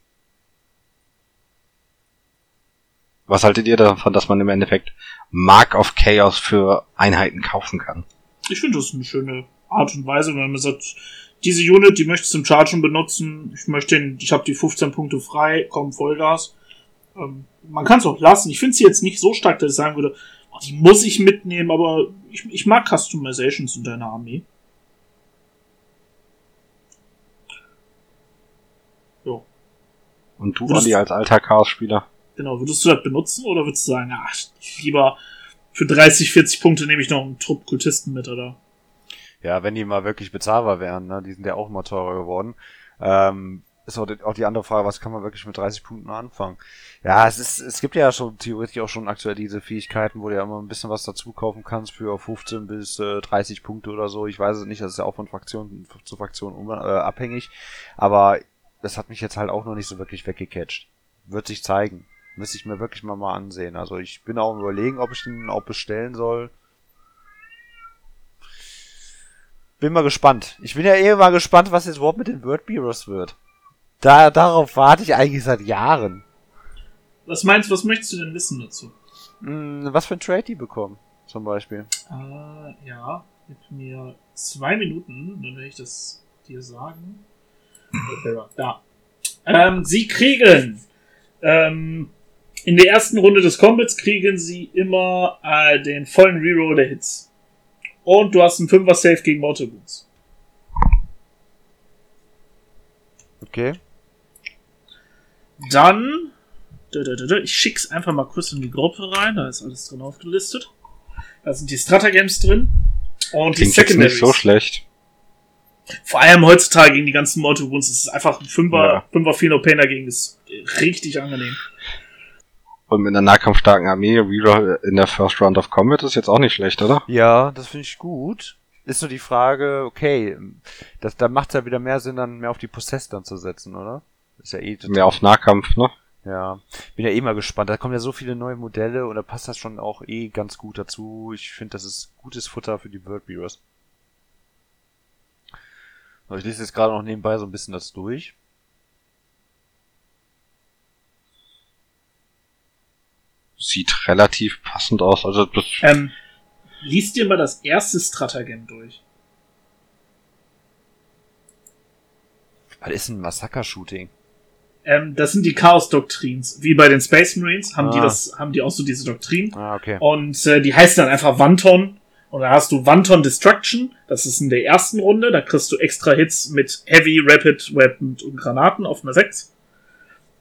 [SPEAKER 1] Was haltet ihr davon, dass man im Endeffekt Mark of Chaos für Einheiten kaufen kann?
[SPEAKER 2] Ich finde das eine schöne Art und Weise, wenn man sagt, diese Unit, die möchte ich zum Chargen benutzen, ich möchte den, ich habe die 15 Punkte frei, komm, Vollgas. Ähm, man kann es auch lassen. Ich finde sie jetzt nicht so stark, dass ich sagen würde, oh, die muss ich mitnehmen, aber ich, ich mag Customizations in deiner Armee. Jo,
[SPEAKER 1] Und du, Olli, als alter Chaos-Spieler?
[SPEAKER 2] Genau. Würdest du das benutzen oder würdest du sagen, ach, lieber für 30, 40 Punkte nehme ich noch einen Trupp Kultisten mit, oder?
[SPEAKER 3] Ja, wenn die mal wirklich bezahlbar wären, ne? die sind ja auch immer teurer geworden. Ähm, ist auch die, auch die andere Frage, was kann man wirklich mit 30 Punkten anfangen? Ja, es ist, es gibt ja schon theoretisch auch schon aktuell diese Fähigkeiten, wo du ja immer ein bisschen was dazu kaufen kannst für 15 bis äh, 30 Punkte oder so. Ich weiß es nicht, das ist ja auch von Fraktion zu Fraktion äh, abhängig. Aber das hat mich jetzt halt auch noch nicht so wirklich weggecatcht. Wird sich zeigen. Müsste ich mir wirklich mal mal ansehen. Also ich bin auch am überlegen, ob ich den auch bestellen soll. Bin mal gespannt. Ich bin ja eh mal gespannt, was jetzt überhaupt mit den Word Bureaus wird. Da, darauf warte ich eigentlich seit Jahren.
[SPEAKER 2] Was meinst was möchtest du denn wissen dazu?
[SPEAKER 3] Hm, was für ein Trade die bekommen, zum Beispiel.
[SPEAKER 2] Äh, ja, gib mir zwei Minuten, dann werde ich das dir sagen. Da. Ähm, sie kriegen ähm, in der ersten Runde des Combats kriegen sie immer äh, den vollen Reroll der Hits. Und du hast einen 5er Save gegen Mortal Wounds.
[SPEAKER 3] Okay.
[SPEAKER 2] Dann, ich schick's einfach mal kurz in die Gruppe rein, da ist alles drin aufgelistet. Da sind die Stratagems drin. Und
[SPEAKER 1] Klingt
[SPEAKER 2] die Secondaries.
[SPEAKER 1] nicht so schlecht.
[SPEAKER 2] Vor allem heutzutage gegen die ganzen Mortal Wounds ist es einfach ein 5er,
[SPEAKER 1] Ja.
[SPEAKER 2] 5er Pheno Pain dagegen ist richtig angenehm.
[SPEAKER 1] Und mit einer nahkampfstarken Armee, Reroll in der First Round of Combat ist jetzt auch nicht schlecht, oder?
[SPEAKER 3] Ja, das finde ich gut. Ist nur die Frage, okay, das, da macht es ja wieder mehr Sinn, dann mehr auf die Possess dann zu setzen, oder? Ist ja eh total-
[SPEAKER 1] Mehr auf Nahkampf, ne?
[SPEAKER 3] Ja, bin ja eh mal gespannt. Da kommen ja so viele neue Modelle und da passt das schon auch eh ganz gut dazu. Ich finde, das ist gutes Futter für die World. So, Ich lese jetzt gerade noch nebenbei so ein bisschen das durch.
[SPEAKER 1] Sieht relativ passend aus. Also das,
[SPEAKER 2] Ähm, liest dir mal das erste Stratagem durch.
[SPEAKER 3] Was ist ein Massaker-Shooting?
[SPEAKER 2] Ähm, das sind die Chaos-Doktrins. Wie bei den Space Marines haben die
[SPEAKER 3] Ah.
[SPEAKER 2] das, haben die auch so diese Doktrin.
[SPEAKER 3] Ah, okay.
[SPEAKER 2] Und äh, die heißen dann einfach Wanton. Und da hast du Wanton Destruction. Das ist in der ersten Runde. Da kriegst du extra Hits mit Heavy, Rapid, Weapon und Granaten auf einer 6.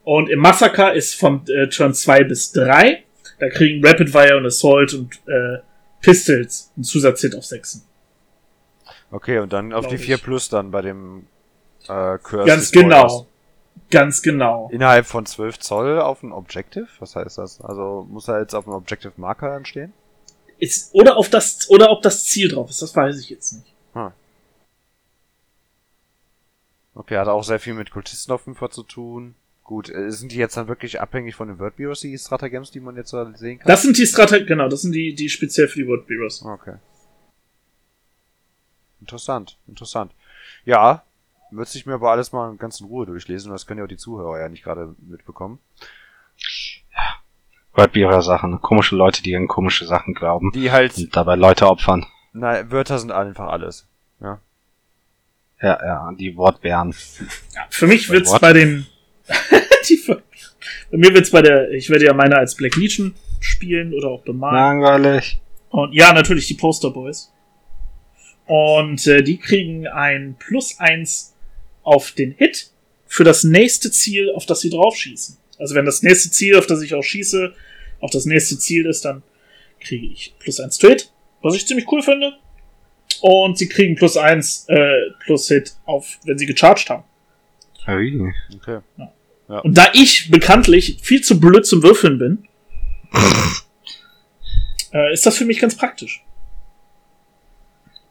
[SPEAKER 2] Und im Massaker ist von äh, Turn 2 bis 3. Da kriegen Rapid Fire und Assault und äh, Pistols einen Zusatzhit auf 6.
[SPEAKER 3] Okay, und dann auf
[SPEAKER 2] Glaub
[SPEAKER 3] die 4
[SPEAKER 2] ich.
[SPEAKER 3] Plus dann bei dem äh, Curse
[SPEAKER 2] Ganz genau. Ganz genau.
[SPEAKER 3] Innerhalb von 12 Zoll auf ein Objective? Was heißt das? Also muss er jetzt auf einem Objective Marker dann stehen?
[SPEAKER 2] Ist, oder auf das, oder ob das Ziel drauf ist, das weiß ich jetzt nicht.
[SPEAKER 3] Okay, hat auch sehr viel mit Kultisten auf jeden Fall zu tun. Gut, äh, sind die jetzt dann wirklich abhängig von den Word Bureaus, die Stratagems, die man jetzt so sehen kann?
[SPEAKER 2] Das sind die Strate, genau, das sind die, die speziell für die World Bureaus.
[SPEAKER 3] Okay. Interessant, interessant. Ja, wird sich mir aber alles mal ganz in Ruhe durchlesen. Das können ja auch die Zuhörer ja nicht gerade mitbekommen.
[SPEAKER 1] Wordbearer Sachen. Komische Leute, die an komische Sachen glauben.
[SPEAKER 3] Die halt,
[SPEAKER 1] Und dabei Leute opfern.
[SPEAKER 3] na, Wörter sind einfach alles. Ja.
[SPEAKER 1] Ja, ja, die Wortbären.
[SPEAKER 2] Ja, für mich wird's bei den, die, bei mir wird's bei der, ich werde ja meine als Black Legion spielen oder auch bemalen.
[SPEAKER 1] Langweilig.
[SPEAKER 2] Und ja, natürlich die Poster Boys. Und äh, die kriegen ein Plus eins auf den Hit für das nächste Ziel, auf das sie draufschießen. Also wenn das nächste Ziel, auf das ich auch schieße, auch das nächste Ziel ist, dann kriege ich plus eins to Hit, was ich ziemlich cool finde. Und sie kriegen plus eins äh, plus Hit auf, wenn sie gecharged haben.
[SPEAKER 1] Ui.
[SPEAKER 3] Okay.
[SPEAKER 2] Und da ich bekanntlich viel zu blöd zum Würfeln bin, äh, ist das für mich ganz praktisch.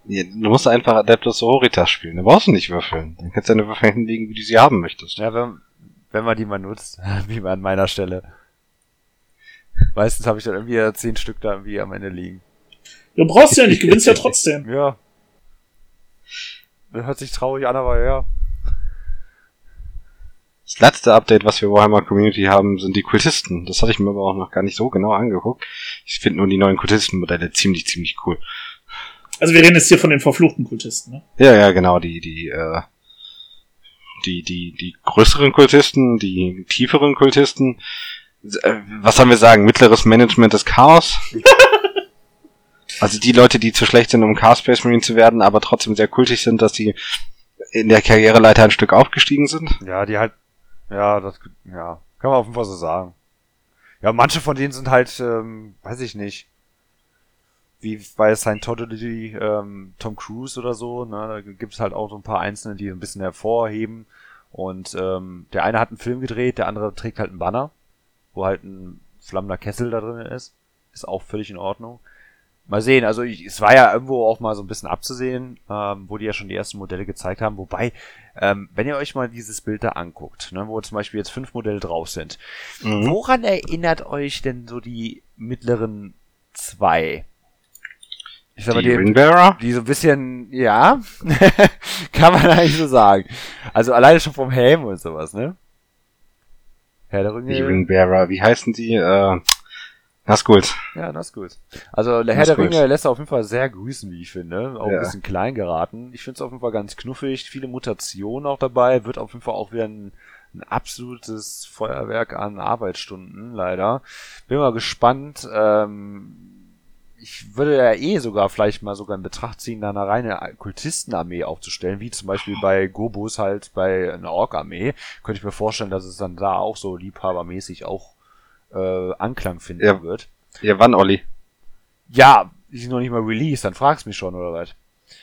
[SPEAKER 1] Ja, Du musst einfach Adeptus Sororitas spielen. Da brauchst du nicht würfeln. Dann kannst du deine Würfel hinlegen, wie du sie haben möchtest.
[SPEAKER 3] Ja, wenn, wenn man die mal nutzt, wie an meiner Stelle. Meistens habe ich dann irgendwie ja zehn Stück da irgendwie am Ende liegen.
[SPEAKER 2] Du brauchst ja nicht, gewinnst ja trotzdem.
[SPEAKER 3] Ja. Das hört sich traurig an, aber ja.
[SPEAKER 1] Das letzte Update, was wir Warhammer Community haben, sind die Kultisten. Das hatte ich mir aber auch noch gar nicht so genau angeguckt. Ich finde nur die neuen Kultistenmodelle ziemlich, ziemlich cool.
[SPEAKER 2] Also wir reden jetzt hier von den verfluchten Kultisten, ne?
[SPEAKER 1] Ja, ja, genau, die, die, äh, die, die, die größeren Kultisten, die tieferen Kultisten. Äh, was sollen wir sagen? Mittleres Management des Chaos? also die Leute, die zu schlecht sind, um Chaos Space Marine zu werden, aber trotzdem sehr kultig sind, dass sie in der Karriereleiter ein Stück aufgestiegen sind.
[SPEAKER 3] Ja, die halt, ja, das, ja, kann man auf jeden Fall so sagen. Ja, manche von denen sind halt, ähm, weiß ich nicht, wie bei Scientology, ähm, Tom Cruise oder so, ne, da gibt's halt auch so ein paar Einzelne, die ein bisschen hervorheben. Und ähm, der eine hat einen Film gedreht, der andere trägt halt einen Banner, wo halt ein flammender Kessel da drin ist. Ist auch völlig in Ordnung. Mal sehen, also ich, es war ja irgendwo auch mal so ein bisschen abzusehen, ähm, wo die ja schon die ersten Modelle gezeigt haben. Wobei, ähm, wenn ihr euch mal dieses Bild da anguckt, ne, wo zum Beispiel jetzt fünf Modelle drauf sind,
[SPEAKER 1] Mhm.
[SPEAKER 3] woran erinnert euch denn so die mittleren zwei? Ich sag mal,
[SPEAKER 1] Die
[SPEAKER 3] die,
[SPEAKER 1] Ringbearer?
[SPEAKER 3] die so ein bisschen, ja, kann man eigentlich so sagen. Also alleine schon vom Helm und sowas, ne? Herr der Ringe.
[SPEAKER 1] Die Ringbearer, wie heißen die? Äh, das ist gut.
[SPEAKER 3] Ja, das ist gut. Also der Herr der. Ringe lässt auf jeden Fall sehr grüßen, wie ich finde. Auch
[SPEAKER 1] Ja.
[SPEAKER 3] ein bisschen klein geraten. Ich finde es auf jeden Fall ganz knuffig, viele Mutationen auch dabei. Wird auf jeden Fall auch wieder ein, ein absolutes Feuerwerk an Arbeitsstunden, leider. Bin mal gespannt. Ähm, ich würde ja eh sogar vielleicht mal sogar in Betracht ziehen, da eine reine Kultistenarmee aufzustellen, wie zum Beispiel bei Gobus halt bei einer Ork-Armee. Könnte ich mir vorstellen, dass es dann da auch so liebhabermäßig auch äh, Anklang finden
[SPEAKER 1] Ja.
[SPEAKER 3] wird.
[SPEAKER 1] Ja, wann, Olli?
[SPEAKER 3] Ja, die sind noch nicht mal released, dann fragst mich schon, oder was?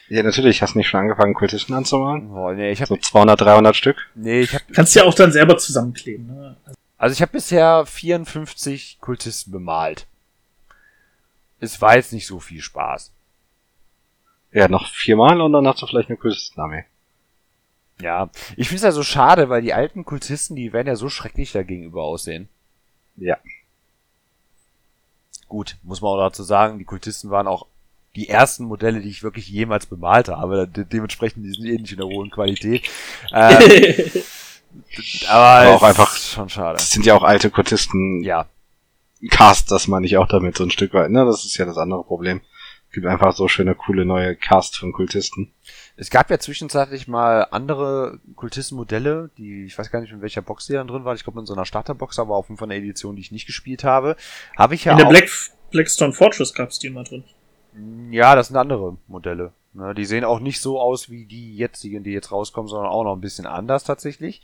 [SPEAKER 1] Ja, natürlich. Hast du nicht schon angefangen, Kultisten anzumalen?
[SPEAKER 3] Oh, nee, ich hab,
[SPEAKER 1] So 200, 300 Stück?
[SPEAKER 3] nee, ich hab,
[SPEAKER 2] Kannst ja auch dann selber zusammenkleben. Ne?
[SPEAKER 3] also ich habe bisher 54 Kultisten bemalt. Es war jetzt nicht so viel Spaß.
[SPEAKER 1] Ja, noch viermal und dann hast du vielleicht eine Kultistenarmee.
[SPEAKER 3] Ja, ich find's ja so schade, weil die alten Kultisten, die werden ja so schrecklich dagegenüber aussehen.
[SPEAKER 1] Ja.
[SPEAKER 3] Gut, muss man auch dazu sagen, die Kultisten waren auch die ersten Modelle, die ich wirklich jemals bemalt habe. De dementsprechend, die sind eh nicht in der hohen Qualität. Ähm, aber
[SPEAKER 1] Aber auch einfach-
[SPEAKER 3] schon schade.
[SPEAKER 1] Das sind ja auch alte Kultisten.
[SPEAKER 3] Ja,
[SPEAKER 1] Cast, das meine ich auch damit so ein Stück weit, ne? Das ist ja das andere Problem. Es gibt einfach so schöne, coole neue Cast von Kultisten.
[SPEAKER 3] Es gab ja zwischenzeitlich mal andere Kultistenmodelle, die, ich weiß gar nicht, in welcher Box die dann drin waren. Ich glaube in so einer Starterbox, aber auf jeden Fall eine Edition, die ich nicht gespielt habe. Habe ich ja
[SPEAKER 2] In der. Black, Blackstone Fortress gab's die mal drin.
[SPEAKER 3] Ja, das sind andere Modelle. Ne, die sehen auch nicht so aus wie die jetzigen, die jetzt rauskommen, sondern auch noch ein bisschen anders tatsächlich.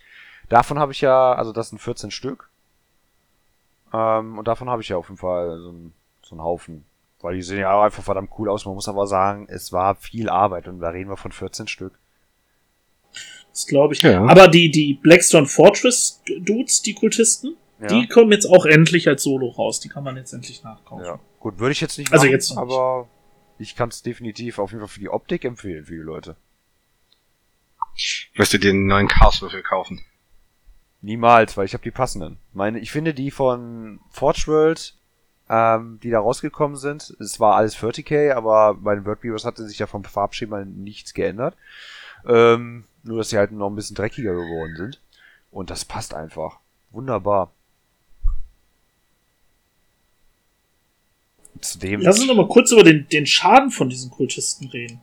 [SPEAKER 3] Davon habe ich ja, also das sind 14 Stück. Ähm, und davon habe ich ja auf jeden Fall so einen, so einen Haufen. Weil die sehen ja auch einfach verdammt cool aus. Man muss aber sagen, es war viel Arbeit und da reden wir von 14 Stück.
[SPEAKER 2] Das glaube ich.
[SPEAKER 1] Ja.
[SPEAKER 2] Aber die, die Blackstone Fortress Dudes, die Kultisten,
[SPEAKER 3] Ja.
[SPEAKER 2] die kommen jetzt auch endlich als Solo raus. Die kann man jetzt endlich nachkaufen.
[SPEAKER 3] Ja. Gut, würde ich jetzt nicht
[SPEAKER 2] Also
[SPEAKER 3] machen,
[SPEAKER 2] jetzt noch nicht.
[SPEAKER 3] aber ich kann es definitiv auf jeden Fall für die Optik empfehlen für die Leute.
[SPEAKER 1] Wirst du dir einen neuen Chaoswürfel kaufen?
[SPEAKER 3] Niemals, weil ich habe die passenden. Meine, ich finde die von Forge World, ähm, die da rausgekommen sind, es war alles 40k, aber bei den World Beavers hatte sich ja vom Farbschema nichts geändert. Ähm, nur, dass sie halt noch ein bisschen dreckiger geworden sind. Und das passt einfach. Wunderbar. Zudem.
[SPEAKER 2] Lass uns noch mal kurz über den, den Schaden von diesen Kultisten reden.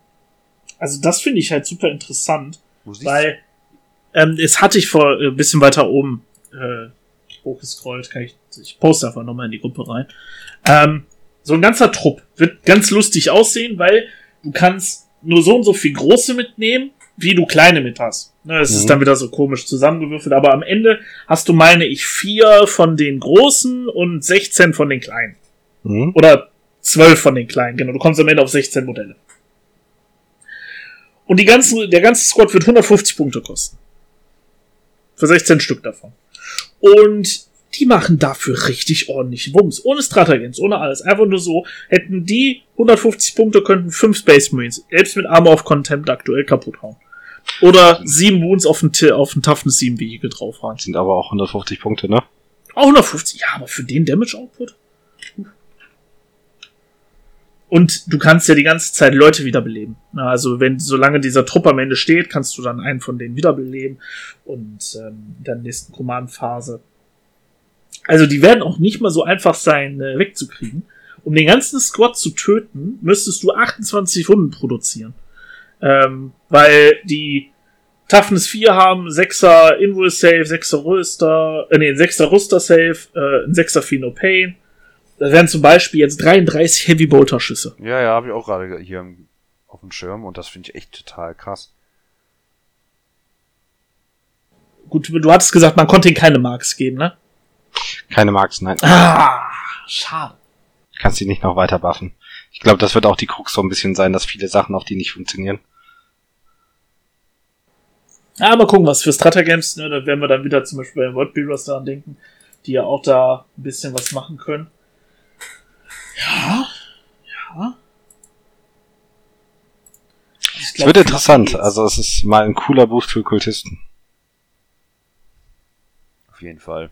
[SPEAKER 2] Also das finde ich halt super interessant,
[SPEAKER 3] wo
[SPEAKER 2] weil ähm, es hatte ich vor äh, ein bisschen weiter oben äh, hochgescrollt, kann ich, ich poste einfach nochmal in die Gruppe rein. Ähm, so ein ganzer Trupp wird ganz lustig aussehen, weil du kannst nur so und so viel große mitnehmen, wie du kleine mit hast. Ne, es
[SPEAKER 1] Mhm.
[SPEAKER 2] ist dann wieder so komisch zusammengewürfelt, aber am Ende hast du, meine ich, vier von den großen und 16 von den kleinen.
[SPEAKER 1] Mhm.
[SPEAKER 2] Oder 12 von den kleinen, genau. Du kommst am Ende auf 16 Modelle. Und die ganze, der ganze Squad wird 150 Punkte kosten. Für 16 Stück davon. Und die machen dafür richtig ordentlich Wumms. Ohne Stratagens, ohne alles. Einfach nur so. Hätten die 150 Punkte, könnten 5 Space Marines, selbst mit Armor of Contempt aktuell kaputt hauen. Oder 7 Wounds auf T- auf ein Toughness 7 Vehicle draufhauen.
[SPEAKER 1] Sind aber auch 150 Punkte, ne?
[SPEAKER 2] Auch 150, ja, aber für den Damage Output? Und du kannst ja die ganze Zeit Leute wiederbeleben. Also wenn, solange dieser Trupp am Ende steht, kannst du dann einen von denen wiederbeleben und ähm, in der nächsten Command-Phase. Also die werden auch nicht mal so einfach sein, äh, wegzukriegen. Um den ganzen Squad zu töten, müsstest du 28 Wunden produzieren. Ähm, weil die Toughness 4 haben, 6er Invul Save, 6er Rüster, äh, nee, 6er Rüster Save, äh, ein 6er Feel No Pain. Da wären zum Beispiel jetzt 33 Heavy Bolter Schüsse.
[SPEAKER 3] Ja, ja, habe ich auch gerade hier auf dem Schirm und das finde ich echt total krass.
[SPEAKER 2] Gut, du hattest gesagt, man konnte ihnen keine Marks geben, ne?
[SPEAKER 1] Keine Marks, nein.
[SPEAKER 2] Ah, schade.
[SPEAKER 1] Kannst die nicht noch weiter buffen. Ich glaube, das wird auch die Krux so ein bisschen sein, dass viele Sachen auf die nicht funktionieren.
[SPEAKER 2] Ja, mal gucken, was für Stratagems, ne? Da werden wir dann wieder zum Beispiel bei den World Builders daran denken, die ja auch da ein bisschen was machen können. Ja, ja. Ich
[SPEAKER 1] Es wird interessant.
[SPEAKER 2] geht's.
[SPEAKER 1] Also es ist mal ein cooler Boost für Kultisten.
[SPEAKER 3] Auf jeden Fall.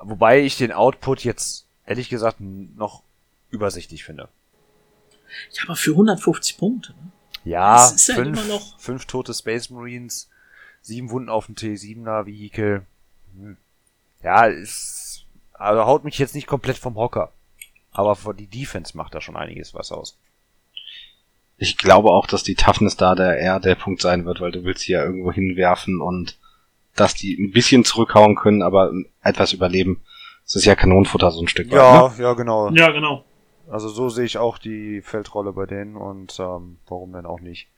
[SPEAKER 3] Wobei ich den Output jetzt ehrlich gesagt noch übersichtlich finde.
[SPEAKER 2] Ja, aber für 150 Punkte, ne?
[SPEAKER 3] Ja,
[SPEAKER 2] ist ja
[SPEAKER 3] fünf,
[SPEAKER 2] immer noch-
[SPEAKER 3] fünf tote Space Marines, sieben Wunden auf dem T7er Vehikel. Ja, ist, also haut mich jetzt nicht komplett vom Hocker. Aber für die Defense macht da schon einiges was aus.
[SPEAKER 1] Ich glaube auch, dass die Toughness da der eher der Punkt sein wird, weil du willst sie ja irgendwo hinwerfen und dass die ein bisschen zurückhauen können, aber etwas überleben. Das ist ja Kanonenfutter so ein Stück
[SPEAKER 3] Ja,
[SPEAKER 1] weit. Ne?
[SPEAKER 3] ja, genau.
[SPEAKER 2] Ja, genau.
[SPEAKER 3] Also so sehe ich auch die Feldrolle bei denen und ähm, warum denn auch nicht?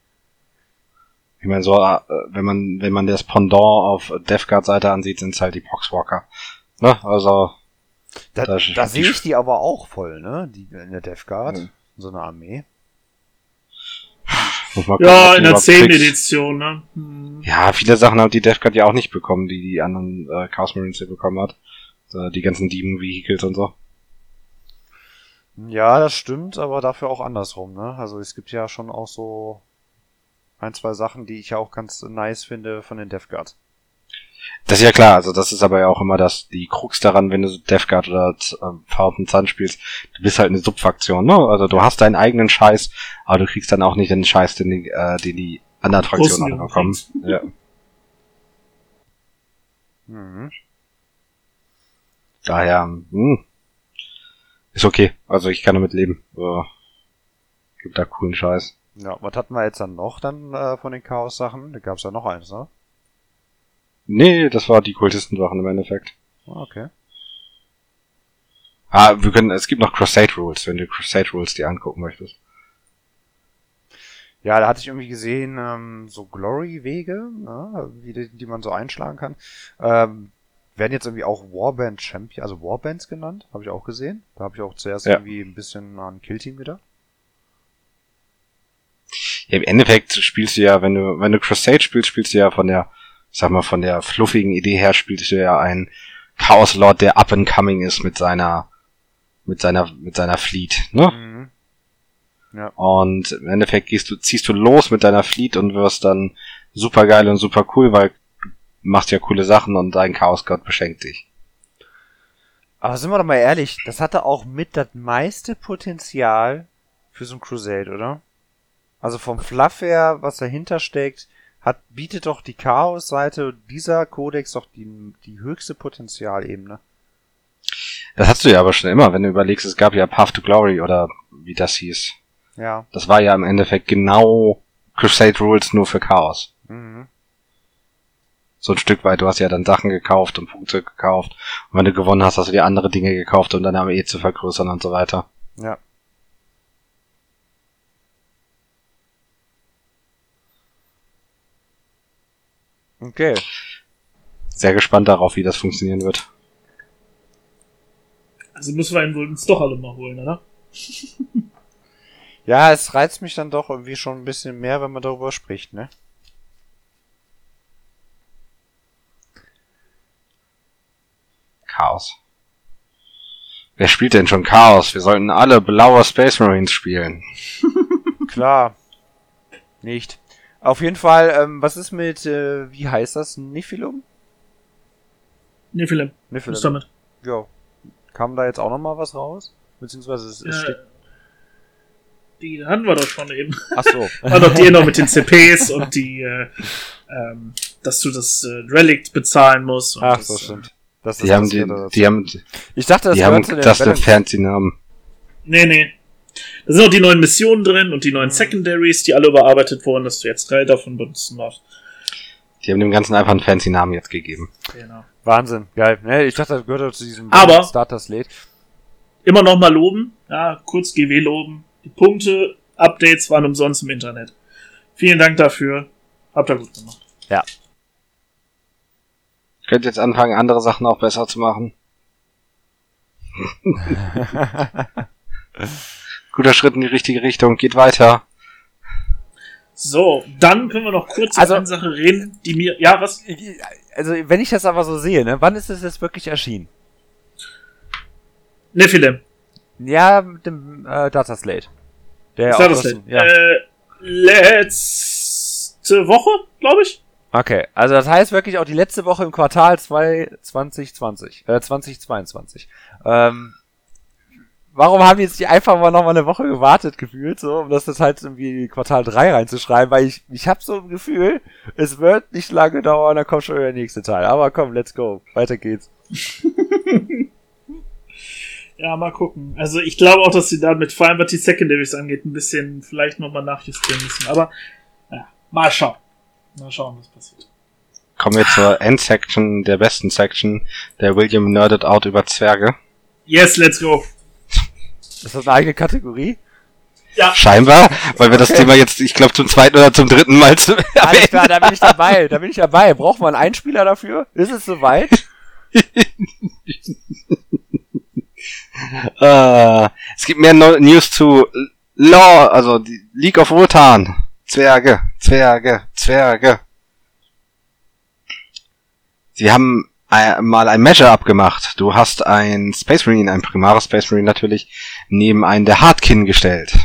[SPEAKER 1] Ich meine, so, äh, wenn man, wenn man das Pendant auf Death Guard Seite ansieht, sind es halt die Poxwalker. Ne? Also,
[SPEAKER 3] Da,
[SPEAKER 1] Da-
[SPEAKER 3] da, sehe ich die aber auch voll, ne? Die in der Death Guard,
[SPEAKER 1] Mhm.
[SPEAKER 3] so eine Armee.
[SPEAKER 2] Ja, in der
[SPEAKER 1] überhaupt
[SPEAKER 2] 10.
[SPEAKER 1] kriegst.
[SPEAKER 2] Edition, ne? Hm.
[SPEAKER 1] Ja, viele Sachen haben die Death Guard ja auch nicht bekommen, die die anderen äh, Chaos Marines hier bekommen hat. So, die ganzen Demon Vehicles und so.
[SPEAKER 3] Ja, das stimmt, aber dafür auch andersrum, ne? Also es gibt ja schon auch so ein, zwei Sachen, die ich ja auch ganz nice finde von den Death Guard.
[SPEAKER 1] Das ist ja klar, also das ist aber ja auch immer das, die Krux daran, wenn du Death Guard oder äh, Fountain Sun spielst, du bist halt eine Subfraktion, ne? Also du hast deinen eigenen Scheiß, aber du kriegst dann auch nicht den Scheiß, den die, äh, den die anderen Fraktionen bekommen. Ja.
[SPEAKER 3] Mhm.
[SPEAKER 1] Daher, hm, ist okay. Also ich kann damit leben. Äh, gibt da coolen Scheiß.
[SPEAKER 3] Ja, was hatten wir jetzt dann noch dann äh, von den Chaos-Sachen? Da gab's ja noch eins, ne?
[SPEAKER 1] Nee, das war die kultisten Sachen im Endeffekt.
[SPEAKER 3] Ah, Okay.
[SPEAKER 1] Ah, wir können, es gibt noch Crusade Rules, wenn du Crusade Rules dir angucken möchtest.
[SPEAKER 3] Ja, da hatte ich irgendwie gesehen, ähm, so Glory-Wege, ne, wie die, die man so einschlagen kann. Ähm, werden jetzt irgendwie auch Warband Champion, also Warbands genannt, habe ich auch gesehen. Da habe ich auch zuerst
[SPEAKER 1] Ja.
[SPEAKER 3] irgendwie ein bisschen an Killteam gedacht.
[SPEAKER 1] Ja, im Endeffekt spielst du ja, wenn du, wenn du Crusade spielst, spielst du ja von der, sag mal, von der fluffigen Idee her, spielst du ja einen Chaos Lord, der up and coming ist mit seiner, mit seiner, mit seiner Fleet, ne?
[SPEAKER 3] Mhm.
[SPEAKER 1] Und im Endeffekt gehst du, ziehst du los mit deiner Fleet und wirst dann super geil und super cool, weil du machst ja coole Sachen und dein Chaosgott beschenkt dich.
[SPEAKER 3] Aber sind wir doch mal ehrlich, das hatte auch mit das meiste Potenzial für so ein Crusade, oder? Also vom Fluff her, was dahinter steckt, hat, bietet doch die Chaos-Seite dieser Codex doch die, die höchste Potenzialebene.
[SPEAKER 1] Das hast du ja aber schon immer, wenn du überlegst, es gab ja Path to Glory oder wie das hieß.
[SPEAKER 3] Ja.
[SPEAKER 1] Das war ja im Endeffekt genau Crusade Rules nur für Chaos.
[SPEAKER 3] Mhm.
[SPEAKER 1] So ein Stück weit, du hast ja dann Sachen gekauft und Punkte gekauft. Und wenn du gewonnen hast, hast du dir andere Dinge gekauft, um deine Armee zu vergrößern und so weiter.
[SPEAKER 3] Ja. Okay.
[SPEAKER 1] Sehr gespannt darauf, wie das funktionieren wird.
[SPEAKER 2] Also müssen wir ihn wohl uns doch alle mal holen, oder?
[SPEAKER 3] Ja, es reizt mich dann doch irgendwie schon ein bisschen mehr, wenn man darüber spricht, ne?
[SPEAKER 1] Chaos. Wer spielt denn schon Chaos? Wir sollten alle blaue Space Marines spielen.
[SPEAKER 3] Klar. Nicht. Auf jeden Fall, ähm, was ist mit, äh, wie heißt das? Nifilum?
[SPEAKER 2] Philipp,
[SPEAKER 3] Nifilum.
[SPEAKER 2] was damit?
[SPEAKER 3] Ja. Kam da jetzt auch noch mal was raus? Beziehungsweise es, es
[SPEAKER 2] Äh,
[SPEAKER 3] steht.
[SPEAKER 2] die hatten wir doch schon eben.
[SPEAKER 3] Ach so.
[SPEAKER 2] War doch die noch mit den CPs und die, äh, ähm, dass du das äh, Relict bezahlen musst. Und
[SPEAKER 3] Ach
[SPEAKER 2] das,
[SPEAKER 3] so,
[SPEAKER 2] äh,
[SPEAKER 3] stimmt. Das,
[SPEAKER 1] Die haben, die, die haben,
[SPEAKER 3] ich dachte, das
[SPEAKER 1] die haben
[SPEAKER 3] gehört zu den
[SPEAKER 1] das den
[SPEAKER 3] Balance-
[SPEAKER 1] fancy Namen.
[SPEAKER 2] Nee, nee. Da sind auch die neuen Missionen drin und die neuen Secondaries, die alle überarbeitet wurden, dass du jetzt drei davon benutzen darfst.
[SPEAKER 1] Die haben dem Ganzen einfach einen fancy Namen jetzt gegeben.
[SPEAKER 2] Genau.
[SPEAKER 3] Wahnsinn, geil. Ne, ich dachte, das gehört zu diesem
[SPEAKER 2] Aber-
[SPEAKER 3] Starter Slate.
[SPEAKER 2] Immer noch mal loben, ja, kurz GW loben. Die Punkte, Updates waren umsonst im Internet. Vielen Dank dafür. Habt ihr gut gemacht.
[SPEAKER 3] Ja.
[SPEAKER 1] Könnt jetzt anfangen, andere Sachen auch besser zu machen. Guter Schritt in die richtige Richtung. Geht weiter.
[SPEAKER 2] So, dann können wir noch kurz
[SPEAKER 3] Also-
[SPEAKER 2] über eine Sache reden, die mir, ja, was?
[SPEAKER 3] Also, wenn ich das aber so sehe, ne, wann ist es jetzt wirklich erschienen?
[SPEAKER 2] Nephilim.
[SPEAKER 3] Ja, mit dem äh, Data Slate. Der
[SPEAKER 2] das- denn?
[SPEAKER 3] Ja.
[SPEAKER 2] Äh, letzte Woche, glaube ich.
[SPEAKER 3] Okay, also das heißt wirklich auch die letzte Woche im Quartal 2 2020, äh, 2022. Ähm, warum haben die jetzt nicht einfach mal noch mal eine Woche gewartet gefühlt, so, um das jetzt halt irgendwie in Quartal 3 reinzuschreiben, weil ich, ich habe so ein Gefühl, es wird nicht lange dauern, dann kommt schon wieder der nächste Teil. Aber komm, let's go. Weiter geht's.
[SPEAKER 2] Ja, mal gucken. Also ich glaube auch, dass sie da mit vor allem was die Secondaries angeht, ein bisschen vielleicht nochmal nachjustieren müssen. Aber ja, mal schauen. Mal schauen, was passiert.
[SPEAKER 1] Kommen wir zur Endsection der besten Section, der William nerdet out über Zwerge.
[SPEAKER 2] Yes, let's go.
[SPEAKER 3] Ist das eine eigene Kategorie?
[SPEAKER 2] Ja,
[SPEAKER 1] Scheinbar, weil wir das Thema jetzt, ich glaube, zum zweiten oder zum dritten Mal zu
[SPEAKER 3] Alles klar, da bin ich dabei, da bin ich dabei. Braucht man einen Einspieler dafür? Ist es soweit?
[SPEAKER 1] Äh, es gibt mehr no News zu Law, also die League of Wotan. Zwerge, Zwerge, Zwerge. Sie haben mal ein Measure abgemacht. Du hast ein Space Marine, ein primares Space Marine natürlich, neben einen der Hardkin gestellt.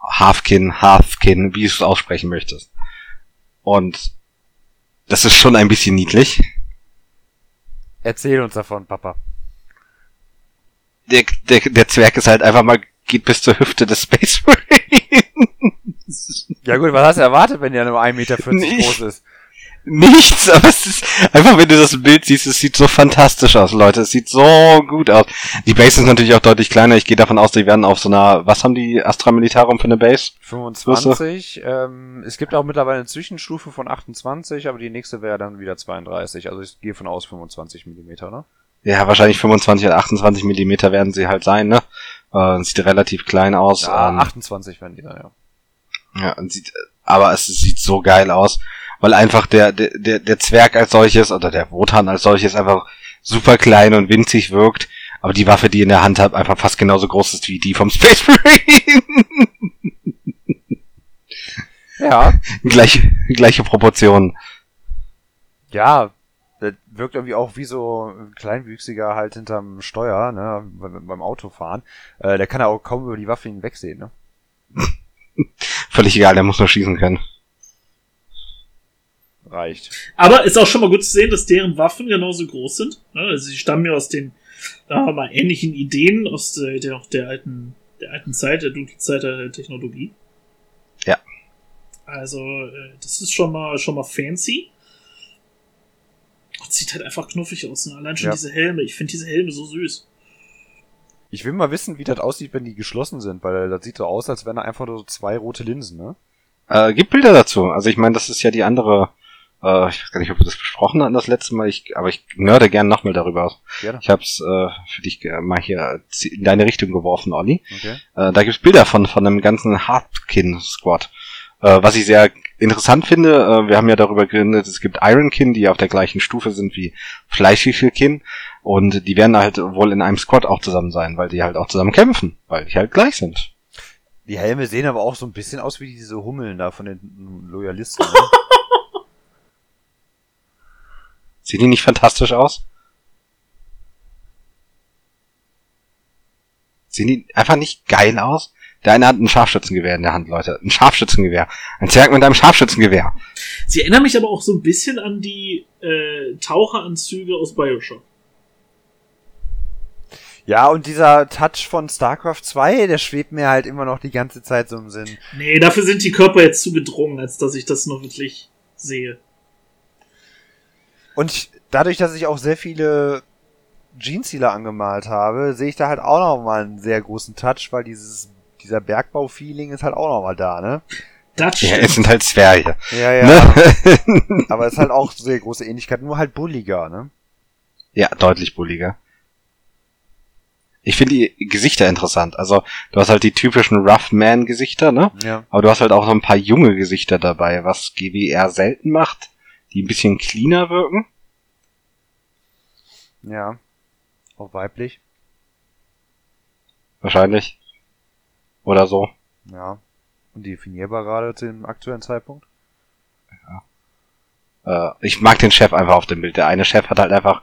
[SPEAKER 1] Halfkin, Halfkin, wie du es aussprechen möchtest. Und das ist schon ein bisschen niedlich.
[SPEAKER 3] Erzähl uns davon, Papa.
[SPEAKER 1] der, der, der Zwerg ist halt einfach mal, geht bis zur Hüfte des Space Marine.
[SPEAKER 3] Ja gut, was hast du erwartet, wenn der nur 1,40 Meter groß ist?
[SPEAKER 1] Nichts, aber es ist einfach, wenn du das Bild siehst, es sieht so fantastisch aus, Leute. Es sieht so gut aus. Die Base ist natürlich auch deutlich kleiner. Ich gehe davon aus, die werden auf so einer, was haben die Astra Militarum für eine Base?
[SPEAKER 3] 25. Ähm, es gibt auch mittlerweile eine Zwischenstufe von 28, aber die nächste wäre dann wieder 32. Also ich gehe von aus 25 Millimeter, ne?
[SPEAKER 1] Ja, wahrscheinlich 25 oder 28 Millimeter werden sie halt sein, ne? Äh, sieht relativ klein aus.
[SPEAKER 3] Ja,
[SPEAKER 1] ähm,
[SPEAKER 3] 28 werden die dann, ja.
[SPEAKER 1] Ja, und sieht, aber es sieht so geil aus, weil einfach der, der, der, Zwerg als solches oder der Wotan als solches einfach super klein und winzig wirkt, aber die Waffe, die ihr in der Hand habt, einfach fast genauso groß ist wie die vom Space Marine.
[SPEAKER 3] Ja,
[SPEAKER 1] gleiche, gleiche Proportionen.
[SPEAKER 3] ja, der wirkt irgendwie auch wie so ein Kleinwüchsiger halt hinterm Steuer, ne, beim beim Autofahren. Äh, der kann ja auch kaum über die Waffe hinwegsehen, ne?
[SPEAKER 1] Völlig egal, der muss nur schießen können.
[SPEAKER 3] Reicht.
[SPEAKER 2] aber ist auch schon mal gut zu sehen, dass deren Waffen genauso groß sind. Ne, Also sie stammen ja aus den, sagen wir mal, ähnlichen Ideen aus der, der, der alten, der alten Zeit, der dunklen Zeit der Technologie.
[SPEAKER 1] Ja.
[SPEAKER 2] Also, äh, das ist schon mal, schon mal fancy. Und sieht halt einfach knuffig aus. Ne? Allein schon
[SPEAKER 3] Ja.
[SPEAKER 2] diese Helme. Ich finde diese Helme so süß.
[SPEAKER 3] Ich will mal wissen, wie das aussieht, wenn die geschlossen sind, weil das sieht so aus, als wären da einfach nur so zwei rote Linsen, ne?
[SPEAKER 1] Äh, gibt Bilder dazu. Also ich meine, das ist ja die andere, äh, ich weiß gar nicht, ob wir das besprochen hatten das letzte Mal, ich, aber ich nörde gern nochmal darüber aus.
[SPEAKER 3] Gerne.
[SPEAKER 1] Ich hab's äh, für dich äh, mal hier in deine Richtung geworfen, Olli.
[SPEAKER 3] Okay.
[SPEAKER 1] Äh, da gibt's Bilder von, von einem ganzen Hardkin-Squad. Äh, was ich sehr interessant finde, äh, wir haben ja darüber geredet, es gibt Ironkin, die auf der gleichen Stufe sind wie fleischliche Kin. Und die werden halt wohl in einem Squad auch zusammen sein, weil die halt auch zusammen kämpfen, weil die halt gleich sind.
[SPEAKER 3] Die Helme sehen aber auch so ein bisschen aus wie diese Hummeln da von den Loyalisten. Ne?
[SPEAKER 1] Sehen die nicht fantastisch aus? Sehen die einfach nicht geil aus? Der eine hat ein Scharfschützengewehr in der Hand, Leute. Ein Scharfschützengewehr. Ein Zwerg mit einem Scharfschützengewehr.
[SPEAKER 2] Sie erinnern mich aber auch so ein bisschen an die äh, Taucheranzüge aus Bioshock.
[SPEAKER 3] ja, und dieser Touch von StarCraft 2, der schwebt mir halt immer noch die ganze Zeit so im Sinn.
[SPEAKER 2] Nee, dafür sind die Körper jetzt zu gedrungen, als dass ich das noch wirklich sehe.
[SPEAKER 3] Und ich, dadurch, dass ich auch sehr viele Jeans-Sealer angemalt habe, sehe ich da halt auch noch mal einen sehr großen Touch, weil dieses, dieser Bergbau-Feeling ist halt auch noch mal da, ne?
[SPEAKER 2] Das
[SPEAKER 1] Ja, es sind halt Zwerge.
[SPEAKER 3] Ja, ja.
[SPEAKER 1] Ne?
[SPEAKER 3] Aber es ist halt auch sehr große Ähnlichkeit, nur halt bulliger, ne?
[SPEAKER 1] ja, deutlich bulliger. Ich finde die Gesichter interessant. Also, du hast halt die typischen Rough Man-Gesichter, ne?
[SPEAKER 3] Ja.
[SPEAKER 1] Aber du hast halt auch so ein paar junge Gesichter dabei, was GWR selten macht, die ein bisschen cleaner wirken.
[SPEAKER 3] Ja. Auch weiblich.
[SPEAKER 1] Wahrscheinlich. Oder so.
[SPEAKER 3] Ja. Und definierbar gerade zu dem aktuellen Zeitpunkt.
[SPEAKER 1] Äh, ich mag den Chef einfach auf dem Bild. Der eine Chef hat halt einfach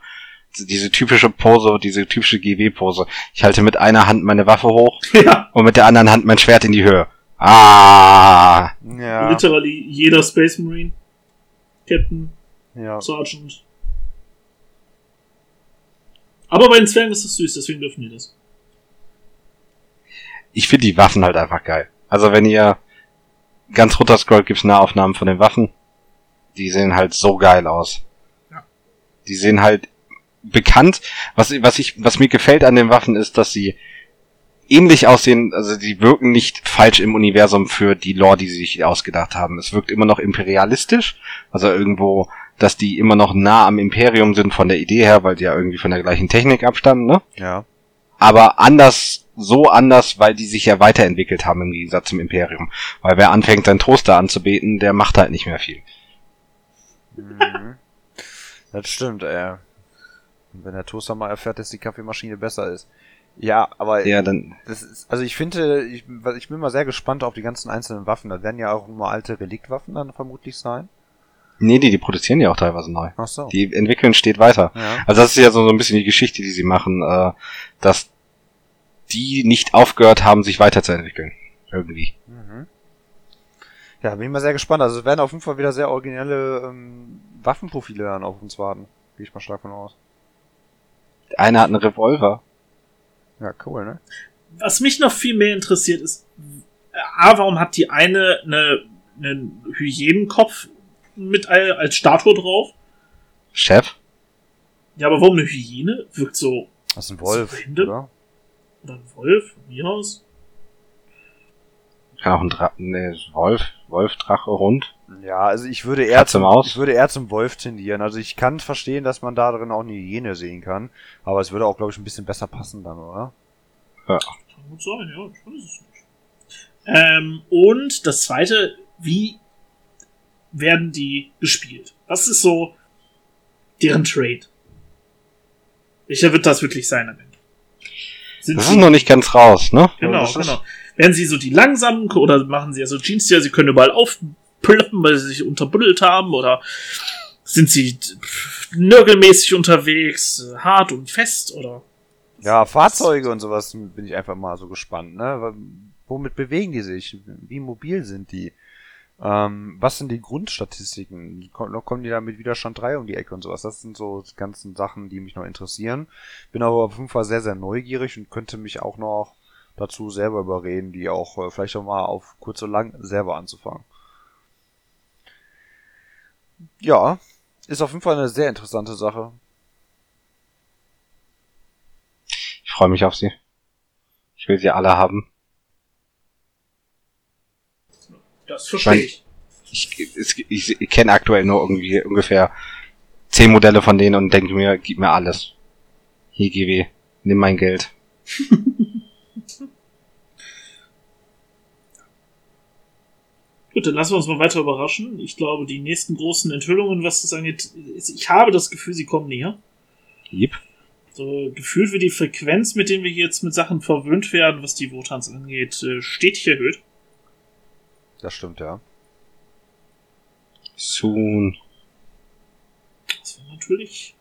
[SPEAKER 1] diese typische Pose, diese typische GW-Pose. Ich halte mit einer Hand meine Waffe hoch
[SPEAKER 2] Ja,
[SPEAKER 1] und mit der anderen Hand mein Schwert in die Höhe. Ah!
[SPEAKER 3] Ja.
[SPEAKER 2] literally jeder Space Marine, Captain,
[SPEAKER 3] Ja.
[SPEAKER 2] Sergeant. Aber bei den Zwergen ist das süß, deswegen dürfen die das.
[SPEAKER 1] ich finde die Waffen halt einfach geil. Also wenn ihr ganz runter scrollt, gibt's Nahaufnahmen von den Waffen. Die sehen halt so geil aus.
[SPEAKER 2] Ja.
[SPEAKER 1] Die sehen halt bekannt. Was, was ich, was mir gefällt an den Waffen ist, dass sie ähnlich aussehen, also die wirken nicht falsch im Universum für die Lore, die sie sich ausgedacht haben. Es wirkt immer noch imperialistisch, also irgendwo, dass die immer noch nah am Imperium sind von der Idee her, weil die ja irgendwie von der gleichen Technik abstammen, ne?
[SPEAKER 3] Ja.
[SPEAKER 1] aber anders, so anders, weil die sich ja weiterentwickelt haben im Gegensatz zum Imperium. Weil wer anfängt, seinen Toaster anzubeten, der macht halt nicht mehr viel.
[SPEAKER 3] Mhm. Das stimmt, ey. Wenn der Toaster mal erfährt, dass die Kaffeemaschine besser ist. Ja, aber
[SPEAKER 1] Ja, dann,
[SPEAKER 3] das ist, also ich finde, ich, ich bin mal sehr gespannt auf die ganzen einzelnen Waffen. Da werden ja auch nur alte Reliktwaffen dann vermutlich sein.
[SPEAKER 1] nee, die, die produzieren ja auch teilweise neu.
[SPEAKER 3] Ach so.
[SPEAKER 1] Die entwickeln steht weiter.
[SPEAKER 3] Ja.
[SPEAKER 1] Also das ist ja so, so ein bisschen die Geschichte, die sie machen, äh, dass die nicht aufgehört haben, sich weiterzuentwickeln. Irgendwie.
[SPEAKER 3] Mhm. Ja, bin ich mal sehr gespannt. Also es werden auf jeden Fall wieder sehr originelle ähm, Waffenprofile dann auf uns warten. Gehe ich mal stark von aus.
[SPEAKER 1] Einer hat einen Revolver.
[SPEAKER 3] Ja, cool, ne?
[SPEAKER 2] Was mich noch viel mehr interessiert ist, A, warum hat die eine eine, einen Hyenenkopf mit al- als Statue drauf?
[SPEAKER 1] Chef?
[SPEAKER 2] Ja, aber warum eine Hyäne? Wirkt so.
[SPEAKER 3] Das ist ein Wolf,
[SPEAKER 2] behindert?
[SPEAKER 3] oder?
[SPEAKER 2] Oder ein Wolf? Von mir aus?
[SPEAKER 1] Kann auch ein Dra nee, Wolf, Wolf, Drache, Hund.
[SPEAKER 3] Ja, also ich würde eher zum,
[SPEAKER 1] Maus?
[SPEAKER 3] ich würde eher zum Wolf tendieren. Also ich kann verstehen, dass man da drin auch eine Hyäne sehen kann, aber es würde auch, glaube ich, ein bisschen besser passen dann, oder?
[SPEAKER 1] Ja.
[SPEAKER 2] Kann gut sein, ja, ich weiß es nicht. Ähm, und das zweite, wie werden die gespielt? Was ist so deren Trade? Welcher wird das wirklich sein am Ende? Sind
[SPEAKER 1] Das
[SPEAKER 2] sie-
[SPEAKER 1] ist noch nicht ganz raus, ne?
[SPEAKER 2] Genau, genau. Werden sie so die langsamen oder machen sie ja so Jeans, die sie können überall aufploppen, weil sie sich unterbuddelt haben oder sind sie nörgelmäßig unterwegs, hart und fest oder?
[SPEAKER 3] Ja, Fahrzeuge und sowas bin ich einfach mal so gespannt, ne? Womit bewegen die sich? Wie mobil sind die? Ähm, was sind die Grundstatistiken? Ko- Kommen die da mit Widerstand 3 um die Ecke und sowas? Das sind so die ganzen Sachen, die mich noch interessieren. Bin aber auf jeden Fall sehr, sehr neugierig und könnte mich auch noch dazu selber überreden, die auch äh, vielleicht auch mal auf kurz und lang selber anzufangen. Ja, ist auf jeden Fall eine sehr interessante Sache.
[SPEAKER 1] ich freue mich auf sie. Ich will sie alle haben.
[SPEAKER 2] Das verstehe ich.
[SPEAKER 1] Ich, ich, ich kenne aktuell nur irgendwie ungefähr zehn Modelle von denen und denke mir, gib mir alles. Hier, GW, nimm mein Geld.
[SPEAKER 2] Gut, dann lassen wir uns mal weiter überraschen. Ich glaube, die nächsten großen Enthüllungen, was das angeht, ist, ich habe das Gefühl, sie kommen näher.
[SPEAKER 1] Yep.
[SPEAKER 2] So, gefühlt wird die Frequenz, mit der wir jetzt mit Sachen verwöhnt werden, was die Votans angeht, äh, stetig erhöht.
[SPEAKER 3] Das stimmt, ja.
[SPEAKER 1] Soon.
[SPEAKER 2] Das war natürlich.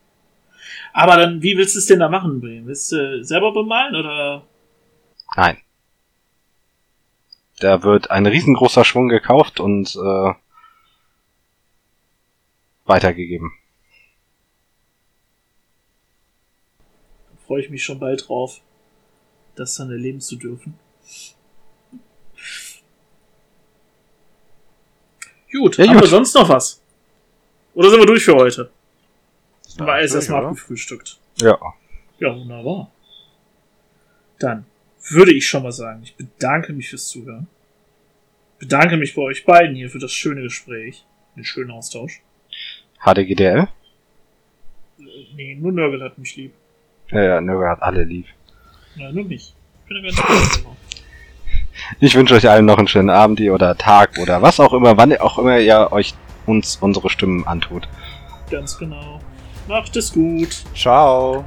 [SPEAKER 2] Aber dann, wie willst du es denn da machen, Bremen? Willst du selber bemalen oder?
[SPEAKER 1] Nein. Da wird ein riesengroßer Schwung gekauft und äh, weitergegeben.
[SPEAKER 2] Da freue ich mich schon bald drauf, das dann erleben zu dürfen. Gut,
[SPEAKER 1] Ja,
[SPEAKER 2] haben
[SPEAKER 1] gut.
[SPEAKER 2] wir sonst noch was? Oder sind wir durch für heute? Alles
[SPEAKER 3] durch,
[SPEAKER 2] erstmal abgefrühstückt.
[SPEAKER 1] Ja.
[SPEAKER 2] Ja, wunderbar. Dann würde ich schon mal sagen, ich bedanke mich fürs Zuhören. Bedanke mich bei euch beiden hier für das schöne Gespräch, den schönen Austausch.
[SPEAKER 1] HDGDL?
[SPEAKER 2] Äh, Nee, nur Nörgel hat mich lieb.
[SPEAKER 1] Ja, ja, Nürger hat alle lieb.
[SPEAKER 2] Ja, nur mich. Ich bin ja ganz gut.
[SPEAKER 1] Ich wünsche euch allen noch einen schönen Abend oder Tag oder was auch immer, wann auch immer ihr euch uns unsere Stimmen antut.
[SPEAKER 2] Ganz genau. Macht es gut.
[SPEAKER 3] Ciao.